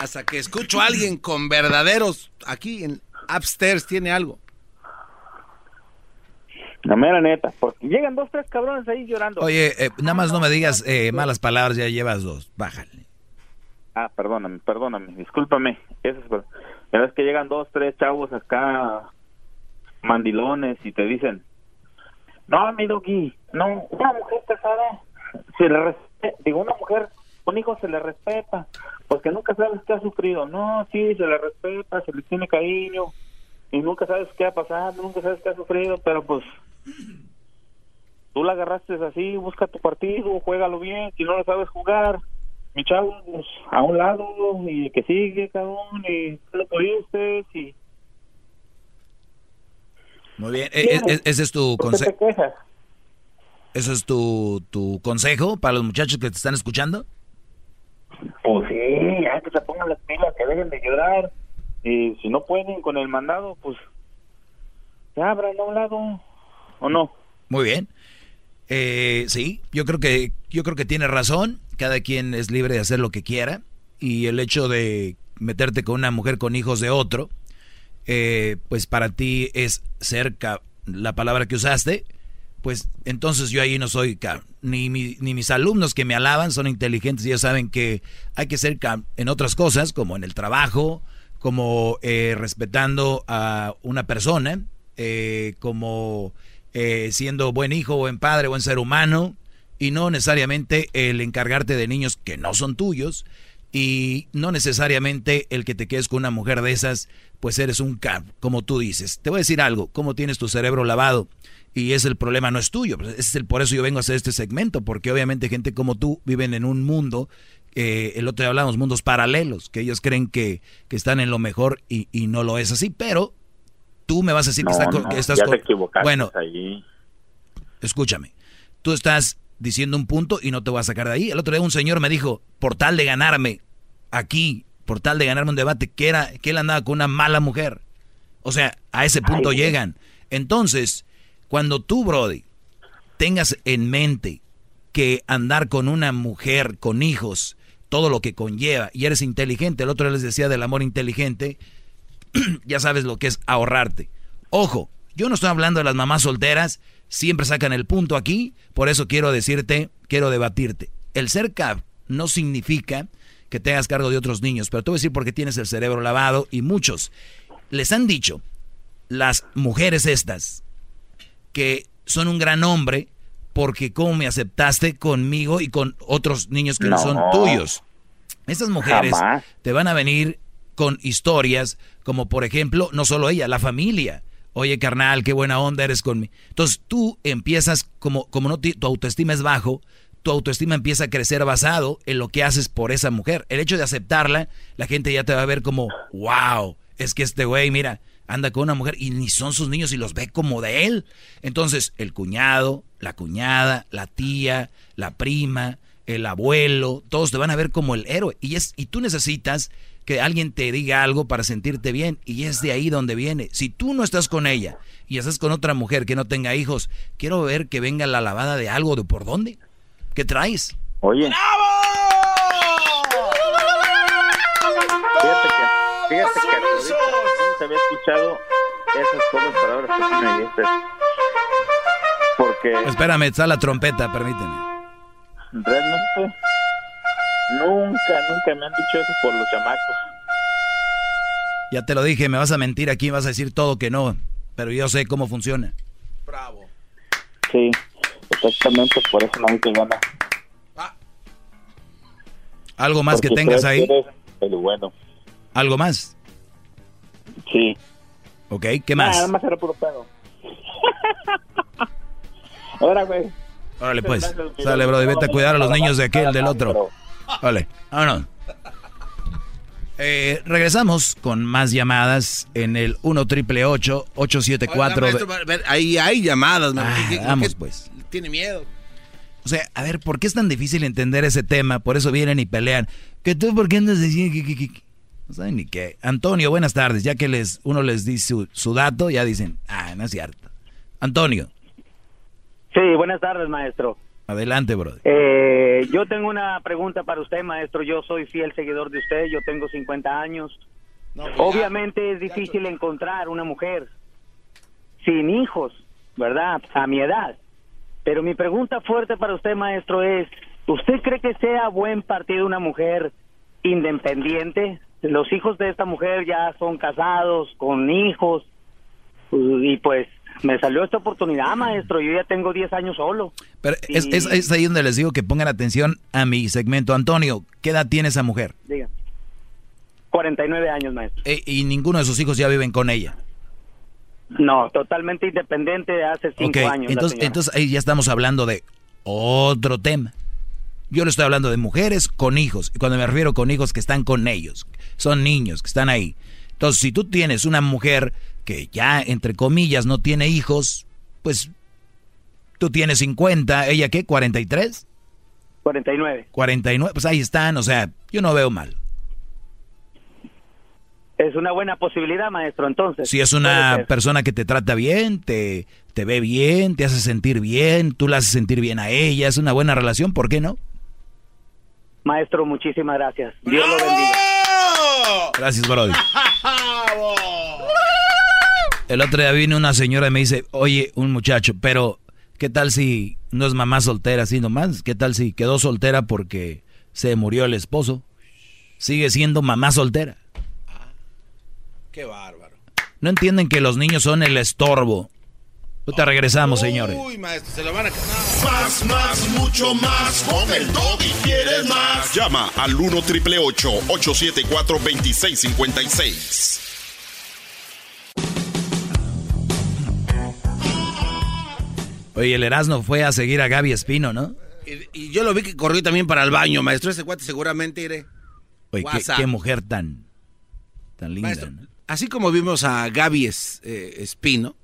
Hasta que escucho a alguien con verdaderos. Aquí en Upstairs tiene algo. La mera neta. Porque llegan dos, tres cabrones ahí llorando. Oye, eh, nada más no me digas eh, malas palabras, ya llevas dos. Bájale. Ah, perdóname, perdóname, discúlpame. Eso es, pero es que llegan dos, tres chavos acá mandilones y te dicen, no, mi doggy, no, una mujer casada se le respeta, digo, una mujer con hijos se le respeta, porque nunca sabes qué ha sufrido. No, sí, se le respeta, se le tiene cariño y nunca sabes qué ha pasado, nunca sabes qué ha sufrido, pero pues tú la agarraste así, busca tu partido, juégalo bien, si no lo sabes jugar, mi chavo, pues, a un lado y el que sigue, cabrón, y lo pudiste y... Muy bien, e- e- e- ese es tu ¿Por qué te consejo. ¿Eso es tu, tu consejo para los muchachos que te están escuchando? Pues sí, ya que se pongan las pilas, que dejen de llorar. Y si no pueden con el mandado, pues se abran a un lado. ¿O no? Muy bien. Eh, sí, yo creo que yo creo que tiene razón. Cada quien es libre de hacer lo que quiera y el hecho de meterte con una mujer con hijos de otro, eh, pues para ti es cerca la palabra que usaste. Pues entonces yo ahí no soy ni, mi- ni mis alumnos que me alaban son inteligentes ya saben que hay que ser ca- en otras cosas como en el trabajo, como eh, respetando a una persona, eh, como eh, siendo buen hijo, buen padre, buen ser humano, y no necesariamente el encargarte de niños que no son tuyos, y no necesariamente el que te quedes con una mujer de esas, pues eres un cap, como tú dices. Te voy a decir algo, cómo tienes tu cerebro lavado, y es el problema, no es tuyo. Pues, Es el, por eso yo vengo a hacer este segmento, porque obviamente gente como tú viven en un mundo, eh, el otro día hablamos, mundos paralelos, que ellos creen que, que están en lo mejor y, y no lo es así, pero tú me vas a decir que, No, está co- no, que estás ya te equivocaste Bueno, ahí. escúchame, tú estás diciendo un punto y no te voy a sacar de ahí. El otro día un señor me dijo, por tal de ganarme aquí, por tal de ganarme un debate, que era que él andaba con una mala mujer. O sea, a ese punto llegan. Entonces, cuando tú, Brody, tengas en mente que andar con una mujer, con hijos, todo lo que conlleva, y eres inteligente, el otro día les decía del amor inteligente, ya sabes lo que es ahorrarte. Ojo, yo no estoy hablando de las mamás solteras, siempre sacan el punto aquí, por eso quiero decirte, quiero debatirte. El ser CAP no significa que te hagas cargo de otros niños, pero te voy a decir porque tienes el cerebro lavado y muchos les han dicho, las mujeres estas, que son un gran hombre porque cómo me aceptaste conmigo y con otros niños que no, No. son tuyos. Estas mujeres Jamás. te van a venir con historias como por ejemplo, no solo ella, la familia. Oye, carnal, qué buena onda eres conmigo. Entonces tú empiezas, como, como no tu autoestima es bajo, tu autoestima empieza a crecer basado en lo que haces por esa mujer. El hecho de aceptarla, la gente ya te va a ver como, wow, es que este güey, mira, anda con una mujer y ni son sus niños y los ve como de él. Entonces, el cuñado, la cuñada, la tía, la prima, el abuelo, todos te van a ver como el héroe. Y, es, y tú necesitas que alguien te diga algo para sentirte bien. Y es de ahí donde viene. Si tú no estás con ella y estás con otra mujer que no tenga hijos, quiero ver que venga la lavada de algo. ¿De por dónde? ¿Qué traes? Oye. Fíjate que, fíjate que nunca había escuchado esas pocas palabras que tú me dijiste. Porque Espérame, está la trompeta, permíteme. Realmente nunca, nunca me han dicho eso por los chamacos. Ya te lo dije, me vas a mentir aquí, vas a decir todo que no. Pero yo sé cómo funciona. Sí, exactamente, por eso no me te gana. ¿Algo más que tengas ahí? el bueno. ¿Algo más? Sí. Ok, ¿qué más? Nada más era puro pedo. Ahora, güey, Órale, pues. Sale, bro, y vete a cuidar a los niños de aquel, del otro. Vale, vámonos. Eh, regresamos con más llamadas en el 1 triple 874 Oiga, maestro, a ver, ahí hay llamadas, man. Ah, ¿Qué- qué- vamos, qué- pues. Tiene miedo. O sea, a ver, ¿por qué es tan difícil entender ese tema? Por eso vienen y pelean. Que tú, ¿por qué andas diciendo que, que- que- que? No saben ni qué. Antonio, buenas tardes. Ya que les uno les dice su, su dato, ya dicen, ah, no es cierto. Antonio, Sí, buenas tardes, maestro. adelante, brother. Eh, yo tengo una pregunta para usted, maestro. Yo soy fiel seguidor de usted. Yo tengo 50 años. Obviamente es difícil encontrar una mujer sin hijos, ¿verdad? A mi edad. Pero mi pregunta fuerte para usted, maestro, es, ¿usted cree que sea buen partido una mujer independiente? Los hijos de esta mujer ya son casados, con hijos, y pues me salió esta oportunidad, maestro. Yo ya tengo 10 años solo. Pero es, es- es ahí donde les digo que pongan atención a mi segmento. Antonio, ¿qué edad tiene esa mujer? Diga. 49 años, maestro. E- y ninguno de sus hijos ya viven con ella. No, totalmente independiente de hace 5 Ok, años. entonces, entonces ahí ya estamos hablando de otro tema. Yo le estoy hablando de mujeres con hijos. Y cuando me refiero con hijos que están con ellos, son niños que están ahí. Entonces, si tú tienes una mujer que ya, entre comillas, no tiene hijos, pues tú tienes 50, ella qué, 43? 49. 49, pues ahí están, o sea, yo no veo mal. Es una buena posibilidad, maestro, entonces. Si es una persona que te trata bien, te, te ve bien, te hace sentir bien, tú la haces sentir bien a ella, es una buena relación, ¿por qué no? Maestro, muchísimas gracias. Dios lo bendiga. Gracias, Brody. El otro día vino una señora y me dice, oye, un muchacho, pero ¿qué tal si no es mamá soltera así nomás? ¿Qué tal si quedó soltera porque se murió el esposo? Sigue siendo mamá soltera. Qué bárbaro. No entienden que los niños son el estorbo. Ahorita regresamos, señores. Uy, maestro, se lo van a... Más, más, mucho más. Con el doggy quieres más. Llama al 1 triple 874 2656. Oye, el Erasmo fue a seguir a Gaby Espino, ¿no? Y, y yo lo vi que corrió también para el baño, maestro. Ese cuate seguramente iré. Oye, qué, mujer tan, tan linda. Maestro, ¿no? así como vimos a Gaby Es- eh, Espino,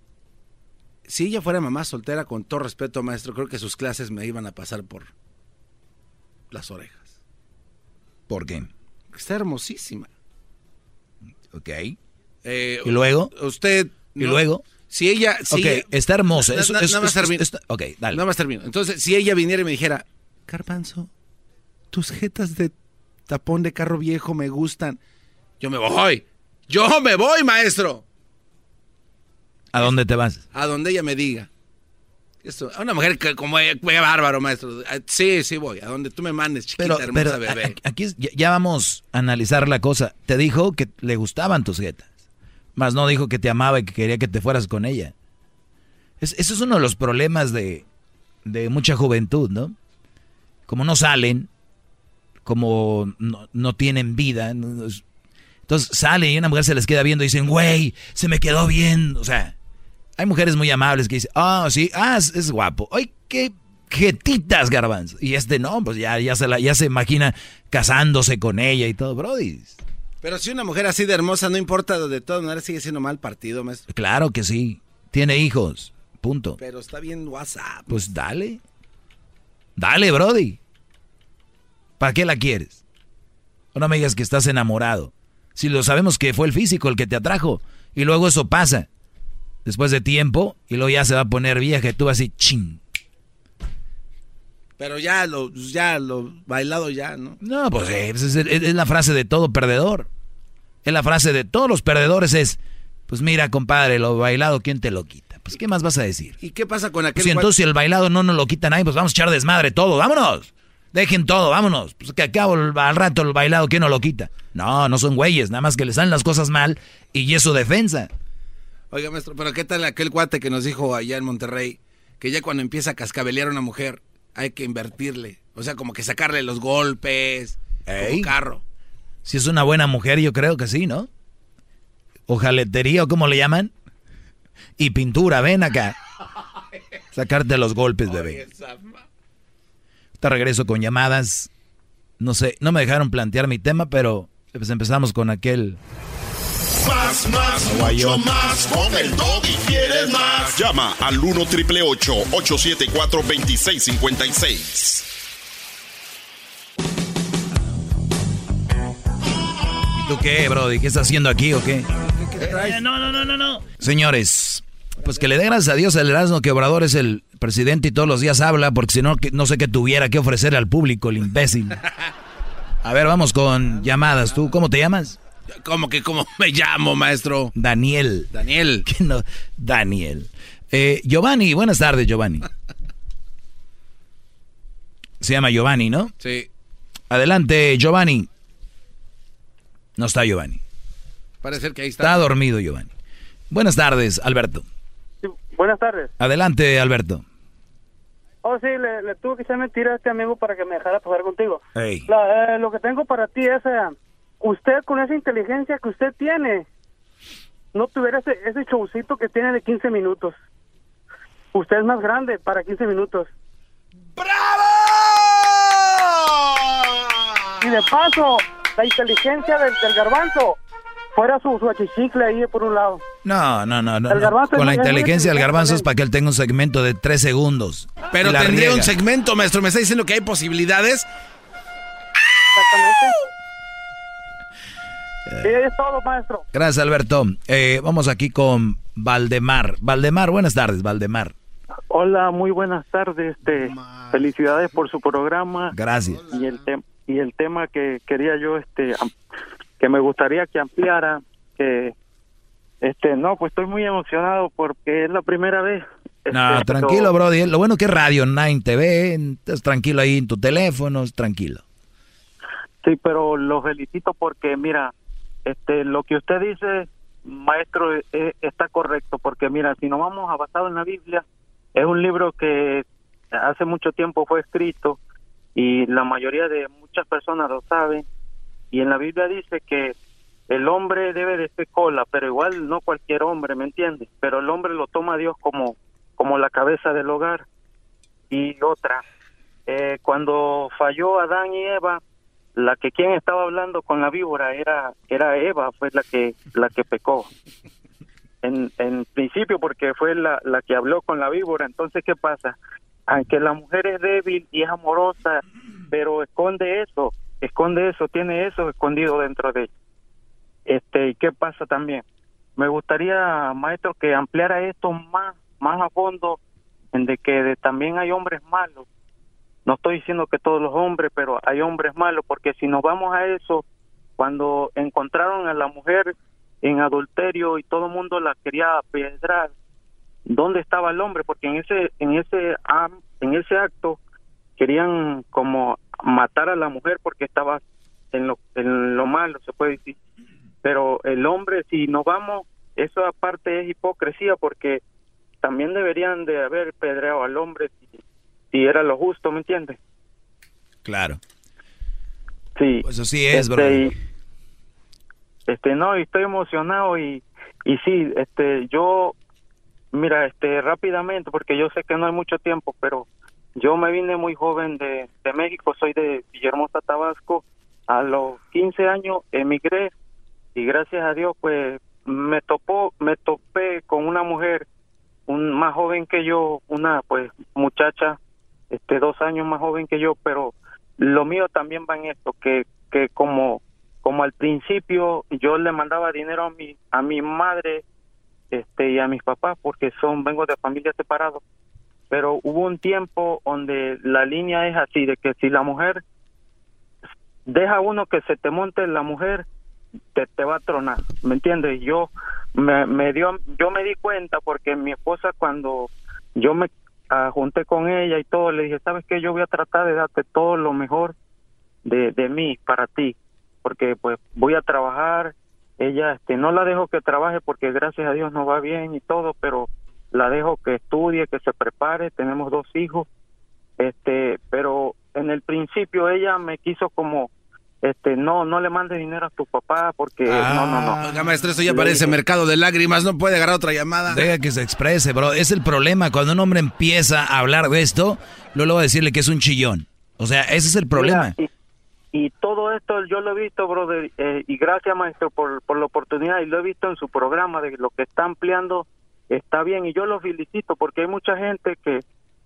si ella fuera mamá soltera, con todo respeto, maestro, creo que sus clases me iban a pasar por las orejas. ¿Por qué? Está hermosísima. Ok. Eh, ¿Y luego? Usted. ¿Y no- luego? Si ella. Si Ok, ella- está hermosa. Na- na- nada más termino. es- ok, dale. Nada más termino. Entonces, si ella viniera y me dijera, Carpanzo, tus jetas de tapón de carro viejo me gustan. Yo me voy. Yo me voy, maestro. ¿A dónde te vas? A donde ella me diga. Esto, a una mujer que como ella, qué bárbaro, maestro. Ah, Sí, sí voy. A donde tú me mandes, chiquita, Pero, hermosa pero bebé. aquí ya vamos a analizar la cosa. Te dijo que le gustaban tus jetas. Más no dijo que te amaba y que quería que te fueras con ella. Es- eso es uno de los problemas de, de mucha juventud, ¿no? Como no salen, como no, no tienen vida. entonces salen y una mujer se les queda viendo y dicen, güey, se me quedó bien. O sea, hay mujeres muy amables que dicen, ah, sí, ah, es, es guapo. Ay, qué jetitas, garbanzo. Y este no, pues ya, ya, se la, ya se imagina casándose con ella y todo, brody. Pero si una mujer así de hermosa, no importa, de todas maneras sigue siendo mal partido, maestro. Claro que sí. Tiene hijos. Punto. Pero está bien WhatsApp. Pues dale. Dale, Brody. ¿Para qué la quieres? No me digas que estás enamorado. Si lo sabemos que fue el físico el que te atrajo. Y luego eso pasa. Después de tiempo. Y luego ya se va a poner vieja y tú así, ching. Pero ya lo, ya lo bailado ya, ¿no? No, pues eh, es, es- es la frase de todo perdedor. Es la frase de todos los perdedores es, pues mira, compadre, lo bailado, ¿quién te lo quita? Pues, ¿qué más vas a decir? ¿Y qué pasa con aquel Pues, si entonces si el bailado no nos lo quita nadie, pues vamos a echar desmadre todo, vámonos. Dejen todo, vámonos. Pues que acabo el- al rato el bailado, ¿quién nos lo quita? No, no son güeyes, nada más que les salen las cosas mal y es su defensa. Oiga, maestro, pero ¿qué tal aquel cuate que nos dijo allá en Monterrey que ya cuando empieza a cascabelear a una mujer hay que invertirle? O sea, como que sacarle los golpes, Ey. como carro. Si es una buena mujer, yo creo que sí, ¿no? O jaletería, o cómo le llaman. Y pintura, ven acá. Sacarte los golpes, bebé. Te regreso con llamadas. No sé, no me dejaron plantear mi tema, pero pues empezamos con aquel. Más, más, mucho más. Con el y quieres más. Llama al 1 triple 874 2656. Tú qué, Brody? ¿Qué estás haciendo aquí o qué? Eh, no, no, no, no, no. Señores, pues que le dé gracias a Dios el Erasmo que Obrador es el presidente y todos los días habla, porque si no, no sé qué tuviera que ofrecerle al público, el imbécil. A ver, vamos con llamadas. ¿Tú cómo te llamas? ¿Cómo que cómo me llamo, maestro? Daniel. Daniel. ¿Qué no? Daniel. Eh, Giovanni, buenas tardes, Giovanni. Se llama Giovanni, ¿no? Sí. Adelante, Giovanni. No está Giovanni. Parece que ahí está. Está dormido, Giovanni. Buenas tardes, Alberto. buenas tardes. Adelante, Alberto. Oh, sí, le, le tuve que echar mentira a este amigo para que me dejara pasar contigo. Hey. La- eh, lo que tengo para ti es, eh, usted con esa inteligencia que usted tiene, no tuviera ese, ese showcito que tiene de 15 minutos. Usted es más grande para 15 minutos. Y de paso, la inteligencia del, del garbanzo fuera su, su achichicle ahí por un lado. No, no, no, no. El no. garbanzo Con la inteligencia del garbanzo es para que él tenga un segmento de tres segundos. Pero tendría un segmento, maestro. ¿Me está diciendo que hay posibilidades? Exactamente. Sí, es todo, maestro. Gracias, Alberto. Eh, vamos aquí con Valdemar. Valdemar, buenas tardes, Valdemar. Hola, muy buenas tardes. Este, felicidades por su programa. Gracias. Y el tem- y el tema que quería yo este que me gustaría que ampliara que este no, pues estoy muy emocionado porque es la primera vez. No, Este, tranquilo, pero- Brody. Lo bueno que es Radio 9 TV. Estás tranquilo ahí en tu teléfono, tranquilo. Sí, pero lo felicito porque mira, este lo que usted dice, maestro, eh, está correcto porque mira, si nos vamos a basado en la Biblia, es un libro que hace mucho tiempo fue escrito y la mayoría de muchas personas lo saben y en la Biblia dice que el hombre debe de ser cola, pero igual no cualquier hombre, ¿me entiendes? Pero el hombre lo toma Dios como como la cabeza del hogar. Y otra eh, cuando falló Adán y Eva la que quien estaba hablando con la víbora era era Eva fue la que la que pecó. En, en principio porque fue la, la que habló con la víbora. Entonces qué pasa aunque la mujer es débil y es amorosa pero esconde eso esconde eso tiene eso escondido dentro de ella. Este y qué pasa también me gustaría maestro que ampliara esto más más a fondo en de que también hay hombres malos. No estoy diciendo que todos los hombres, pero hay hombres malos, porque si nos vamos a eso, cuando encontraron a la mujer en adulterio y todo el mundo la quería apedrar, ¿dónde estaba el hombre? Porque en ese en ese en ese acto querían como matar a la mujer porque estaba en lo en lo malo, se puede decir. Pero el hombre, si nos vamos, eso aparte es hipocresía porque también deberían de haber pedreado al hombre si, si era lo justo, ¿me entiendes? Claro. Sí. Pues así es, Este, bro. y- este, no, y estoy emocionado y, y sí, este, yo, mira, este, rápidamente, porque yo sé que no hay mucho tiempo, pero yo me vine muy joven de, de México, soy de Villahermosa, Tabasco, a los 15 años emigré y gracias a Dios, pues, me topó, me topé con una mujer, un más joven que yo, una, pues, muchacha, este, dos años más joven que yo, pero lo mío también va en esto, que, que como, como al principio yo le mandaba dinero a mi, a mi madre, este, y a mis papás, porque son, vengo de familia separados, pero hubo un tiempo donde la línea es así, de que si la mujer deja uno que se te monte la mujer, te, te va a tronar, ¿me entiendes? Yo me, me dio, yo me di cuenta porque mi esposa cuando yo me ah, junté con ella y todo, le dije, ¿sabes qué? Yo voy a tratar de darte todo lo mejor de, de mí para ti, porque pues voy a trabajar, ella este no la dejo que trabaje porque gracias a Dios no va bien y todo, pero la dejo que estudie, que se prepare, tenemos dos hijos, este, pero en el principio ella me quiso como este, no, no le mandes dinero a tu papá porque no, no, no. Oiga, maestro, eso ya parece mercado de lágrimas, no puede agarrar otra llamada. Deja que se exprese, bro. Es el problema. Cuando un hombre empieza a hablar de esto, luego va a decirle que es un chillón. O sea, ese es el problema. Mira, y, y todo esto yo lo he visto, brother, eh, y gracias, maestro, por, por la oportunidad, y lo he visto en su programa, de lo que está ampliando está bien, y yo lo felicito, porque hay mucha gente que,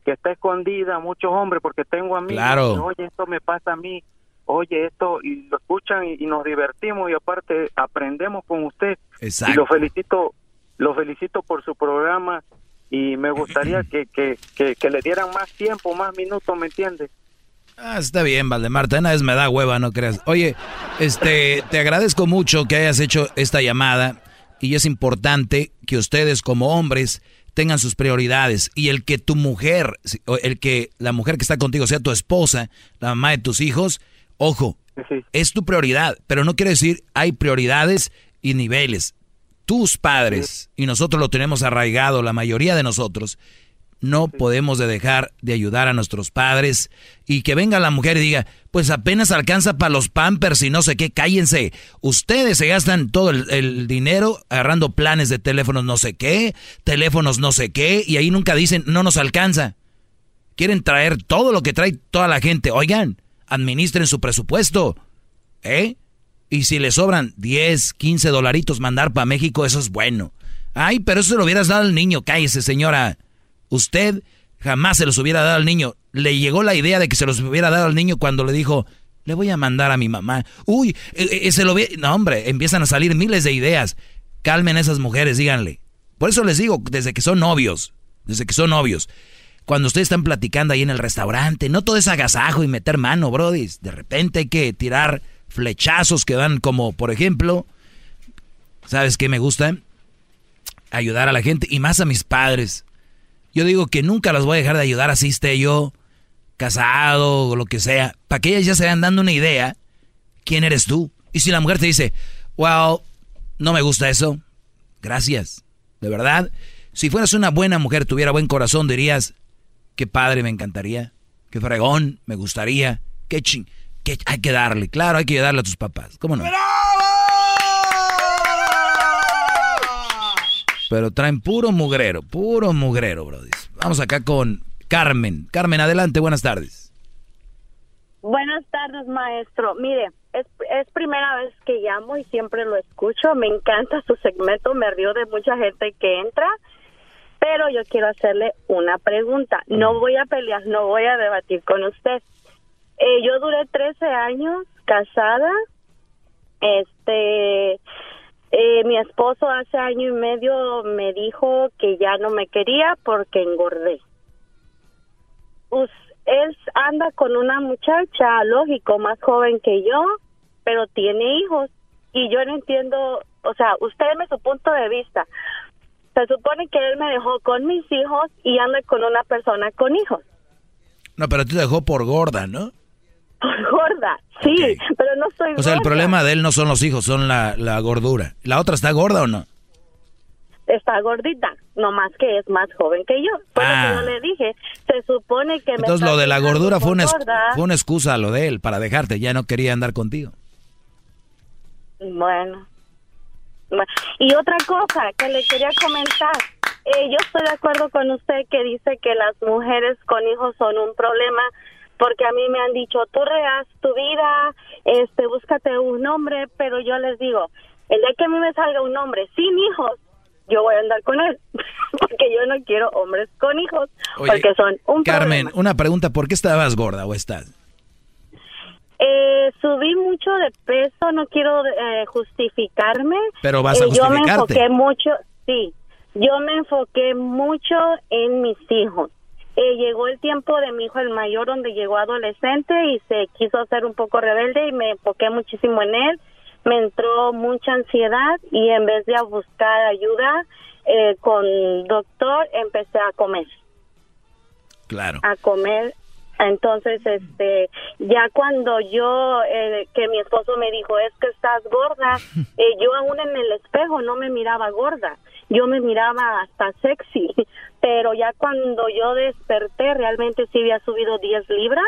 que está escondida, muchos hombres, porque tengo amigos, Claro. que, oye, esto me pasa a mí, oye, esto, y lo escuchan y, y nos divertimos, y aparte aprendemos con usted. Exacto. Y lo felicito, lo felicito por su programa, y me gustaría que, que, que, que le dieran más tiempo, más minutos, ¿me entiende? Ah, está bien, Valdemar. Una vez me da hueva, no creas. Oye, este, te agradezco mucho que hayas hecho esta llamada y es importante que ustedes como hombres tengan sus prioridades. Y el que tu mujer, el que la mujer que está contigo sea tu esposa, la mamá de tus hijos, ojo, es tu prioridad, pero no quiere decir hay prioridades y niveles. Tus padres, y nosotros lo tenemos arraigado, la mayoría de nosotros, no podemos de dejar de ayudar a nuestros padres y que venga la mujer y diga, pues apenas alcanza para los pampers y no sé qué, cállense. Ustedes se gastan todo el, el dinero agarrando planes de teléfonos no sé qué, teléfonos no sé qué, y ahí nunca dicen, no nos alcanza. Quieren traer todo lo que trae toda la gente. Oigan, administren su presupuesto. ¿Eh? Y si le sobran 10, 15 dolaritos mandar para México, eso es bueno. Ay, pero eso se lo hubieras dado al niño. Cállese, señora. Usted jamás se los hubiera dado al niño. Le llegó la idea de que se los hubiera dado al niño cuando le dijo, le voy a mandar a mi mamá. Uy, eh, eh, se lo vi... No, hombre, empiezan a salir miles de ideas. Calmen a esas mujeres, díganle. Por eso les digo, desde que son novios, desde que son novios, cuando ustedes están platicando ahí en el restaurante, no todo es agasajo y meter mano, brody. De repente hay que tirar flechazos que dan como, por ejemplo, ¿sabes qué me gusta? Ayudar a la gente y más a mis padres. Yo digo que nunca los voy a dejar de ayudar así esté yo casado o lo que sea, para que ellas ya se vayan dando una idea quién eres tú. Y si la mujer te dice, well, no me gusta eso, gracias, de verdad. Si fueras una buena mujer, tuviera buen corazón, dirías, qué padre, me encantaría, qué fregón, me gustaría, qué ching, que hay que darle, claro, hay que darle a tus papás, ¿cómo no? Pero traen puro mugrero, puro mugrero, brody. Vamos acá con Carmen. Carmen, adelante, buenas tardes. Buenas tardes, maestro. Mire, es, es primera vez que llamo y siempre lo escucho. Me encanta su segmento, me río de mucha gente que entra, pero yo quiero hacerle una pregunta. No voy a pelear, no voy a debatir con usted. Eh, yo duré 13 años casada. Este, eh, mi esposo hace año y medio me dijo que ya no me quería porque engordé. Us- él anda con una muchacha, lógico, más joven que yo, pero tiene hijos. Y yo no entiendo, o sea, usted me su punto de vista. Se supone que él me dejó con mis hijos y anda con una persona con hijos. No, pero te dejó por gorda, ¿no? Por gorda, sí, pero no soy O sea, el gorda. problema de él no son los hijos, son la, la gordura. ¿La otra está gorda o no? Está gordita, nomás que es más joven que yo. Por Ah. eso yo le dije, se supone que me Entonces lo de la gordura fue una, gorda. fue una excusa a lo de él para dejarte. Ya no quería andar contigo. Bueno. Bueno, Y otra cosa que le quería comentar. Eh, yo estoy de acuerdo con usted que dice que las mujeres con hijos son un problema porque a mí me han dicho, tú reas tu vida, este, búscate un hombre, pero yo les digo, el día que a mí me salga un hombre sin hijos, yo voy a andar con él, porque yo no quiero hombres con hijos, Oye, porque son un Carmen, problema. una pregunta. ¿Por qué estabas gorda o estás? Eh, subí mucho de peso, no quiero eh, justificarme. Pero vas a Eh, Yo me enfoqué mucho, sí, yo me enfoqué mucho en mis hijos. Eh, llegó el tiempo de mi hijo el mayor donde llegó adolescente y se quiso hacer un poco rebelde y me enfoqué muchísimo en él. Me entró mucha ansiedad y en vez de buscar ayuda eh, con doctor empecé a comer Claro. a comer. Entonces, este, ya cuando yo, eh, que mi esposo me dijo, es que estás gorda, eh, yo aún en el espejo no me miraba gorda, yo me miraba hasta sexy, pero ya cuando yo desperté, realmente sí había subido 10 libras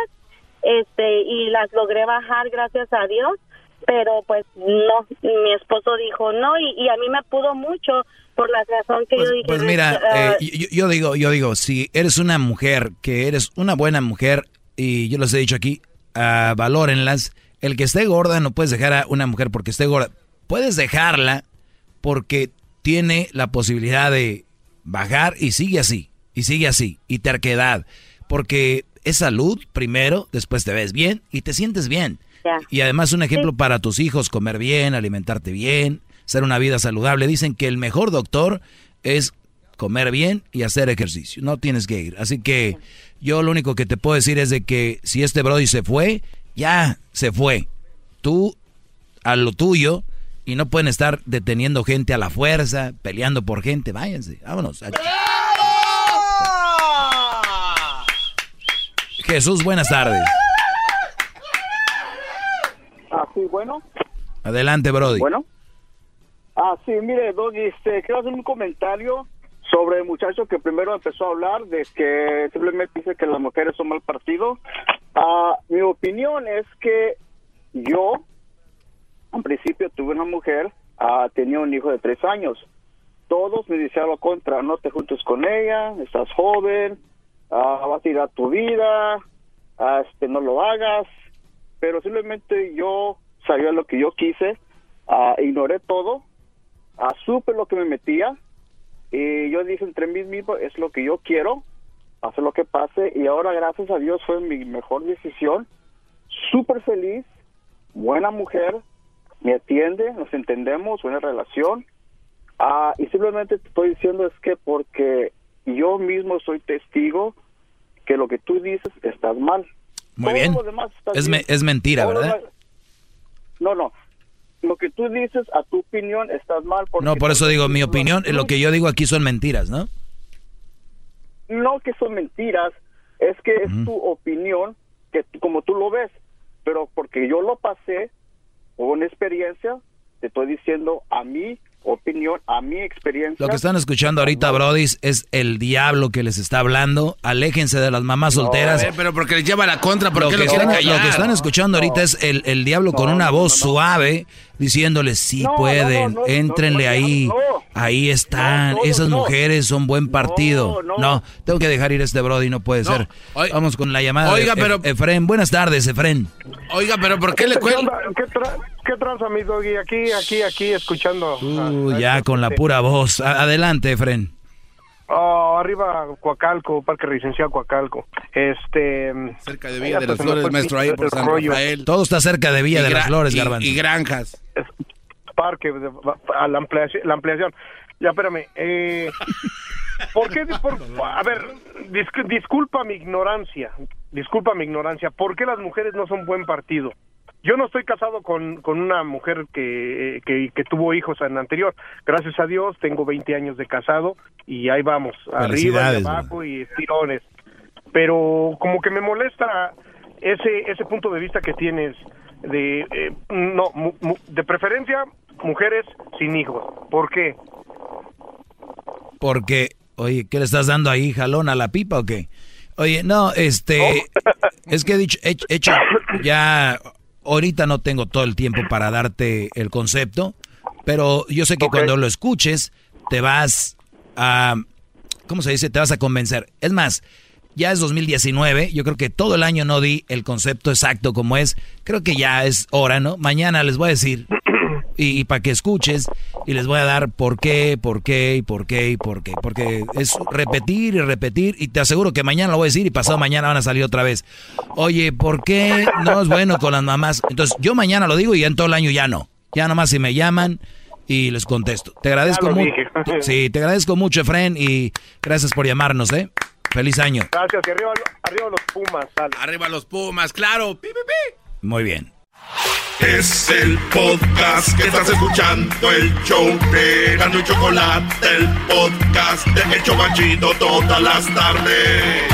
este y las logré bajar gracias a Dios pero pues no mi esposo dijo no y, a mí me pudo mucho por la razón que yo pues, dije pues mira eh, yo, digo yo digo si eres una mujer que eres una buena mujer y yo les he dicho aquí uh, valórenlas el que esté gorda no puedes dejar a una mujer porque esté gorda puedes dejarla porque tiene la posibilidad de bajar y sigue así y sigue así y terquedad porque es salud primero, después te ves bien y te sientes bien. Y además un ejemplo para tus hijos, comer bien, alimentarte bien, ser una vida saludable. Dicen que el mejor doctor es comer bien y hacer ejercicio. No tienes que ir. Así que yo lo único que te puedo decir es de que si este Brody se fue, ya se fue. Tú a lo tuyo y no pueden estar deteniendo gente a la fuerza, peleando por gente. Váyanse, vámonos. Jesús, buenas tardes. Ah, sí, bueno. Adelante, Brody. Bueno. Ah, sí, mire, Doggy, este, quiero hacer un comentario sobre el muchacho que primero empezó a hablar de que simplemente dice que las mujeres son mal partido. Ah, mi opinión es que yo, en principio, tuve una mujer, ah, tenía un hijo de tres años. Todos me decían lo contra, no te juntes con ella, estás joven, ah, vas a tirar tu vida, ah, este, no lo hagas, pero simplemente yo sabía lo que yo quise, ignoré todo, supe lo que me metía y yo dije entre mí mismo es lo que yo quiero, hacer lo que pase y ahora gracias a Dios fue mi mejor decisión, súper feliz, buena mujer, me atiende, nos entendemos, buena relación. Ah, y simplemente te estoy diciendo es que porque yo mismo soy testigo que lo que tú dices estás mal. Muy bien. Es, es, mentira, ¿verdad? No, no. Lo que tú dices, a tu opinión, estás mal. no, por eso digo, mi opinión, lo que yo digo aquí son mentiras, ¿no? No que son mentiras, es que es tu opinión, que como tú lo ves, pero porque yo lo pasé, una experiencia, te estoy diciendo a mí opinión, a mi experiencia. Lo que están escuchando ahorita, Brody, es el diablo que les está hablando. Aléjense de las mamás solteras. pero porque les lleva la contra, porque lo, que, están, lo que están escuchando ahorita es el, el diablo con una voz suave diciéndoles, sí pueden, éntrenle ahí, ahí están, esas mujeres son buen partido. No, tengo que dejar ir este Brody, no puede ser. Vamos con la llamada Oiga, pero... Efren. Buenas tardes, Efren. Oiga, pero ¿por qué le cuento? ¿Qué, ¿Qué tranza, mi doggy? Aquí, aquí, aquí, escuchando. Uh, ya con la pura voz. Adelante, Efren. Oh, arriba Coacalco, Parque Residencial Coacalco. Este, cerca de Villa de las Flores, maestro, ahí por San Rafael. Todo está cerca de Villa de las Flores, Garbanzo. Y, granjas. parque, a la ampliación, la ampliación. Ya, espérame. Eh, ¿Por qué? a ver, disculpa mi ignorancia. Disculpa mi ignorancia. ¿Por qué las mujeres no son buen partido? Yo no estoy casado con, con una mujer que, que, tuvo hijos en anterior. Gracias a Dios tengo 20 años de casado y ahí vamos, arriba y abajo y tirones. Pero como que me molesta ese ese punto de vista que tienes de eh, no de preferencia mujeres sin hijos. ¿Por qué? Porque, oye, ¿qué le estás dando ahí, jalón a la pipa o qué? Oye, no, este, es que he dicho, he hecho ya ahorita no tengo todo el tiempo para darte el concepto, pero yo sé que cuando lo escuches te vas a, ¿cómo se dice? Te vas a convencer. Es más, ya es 2019, yo creo que todo el año no di el concepto exacto como es, creo que ya es hora, ¿no? Mañana les voy a decir y, para que escuches y les voy a dar por qué, por qué y por qué y por qué. Porque es repetir y repetir y te aseguro que mañana lo voy a decir y pasado mañana van a salir otra vez. Oye, ¿por qué no es bueno con las mamás? Entonces yo mañana lo digo y en todo el año ya no. Ya nomás si me llaman y les contesto. Te agradezco mucho. Sí, te agradezco mucho, Efren, y gracias por llamarnos, ¿eh? Feliz año. Gracias, y arriba, arriba los Pumas. Arriba los Pumas, claro. Pi, Muy bien. Es el podcast que estás escuchando, el show de y Chocolate, el podcast de El Chocachito todas las tardes.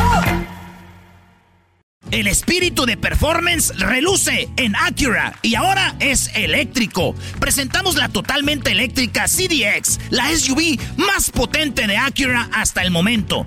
El espíritu de performance reluce en Acura y ahora es eléctrico. Presentamos la totalmente eléctrica CDX, la SUV más potente de Acura hasta el momento.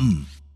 come.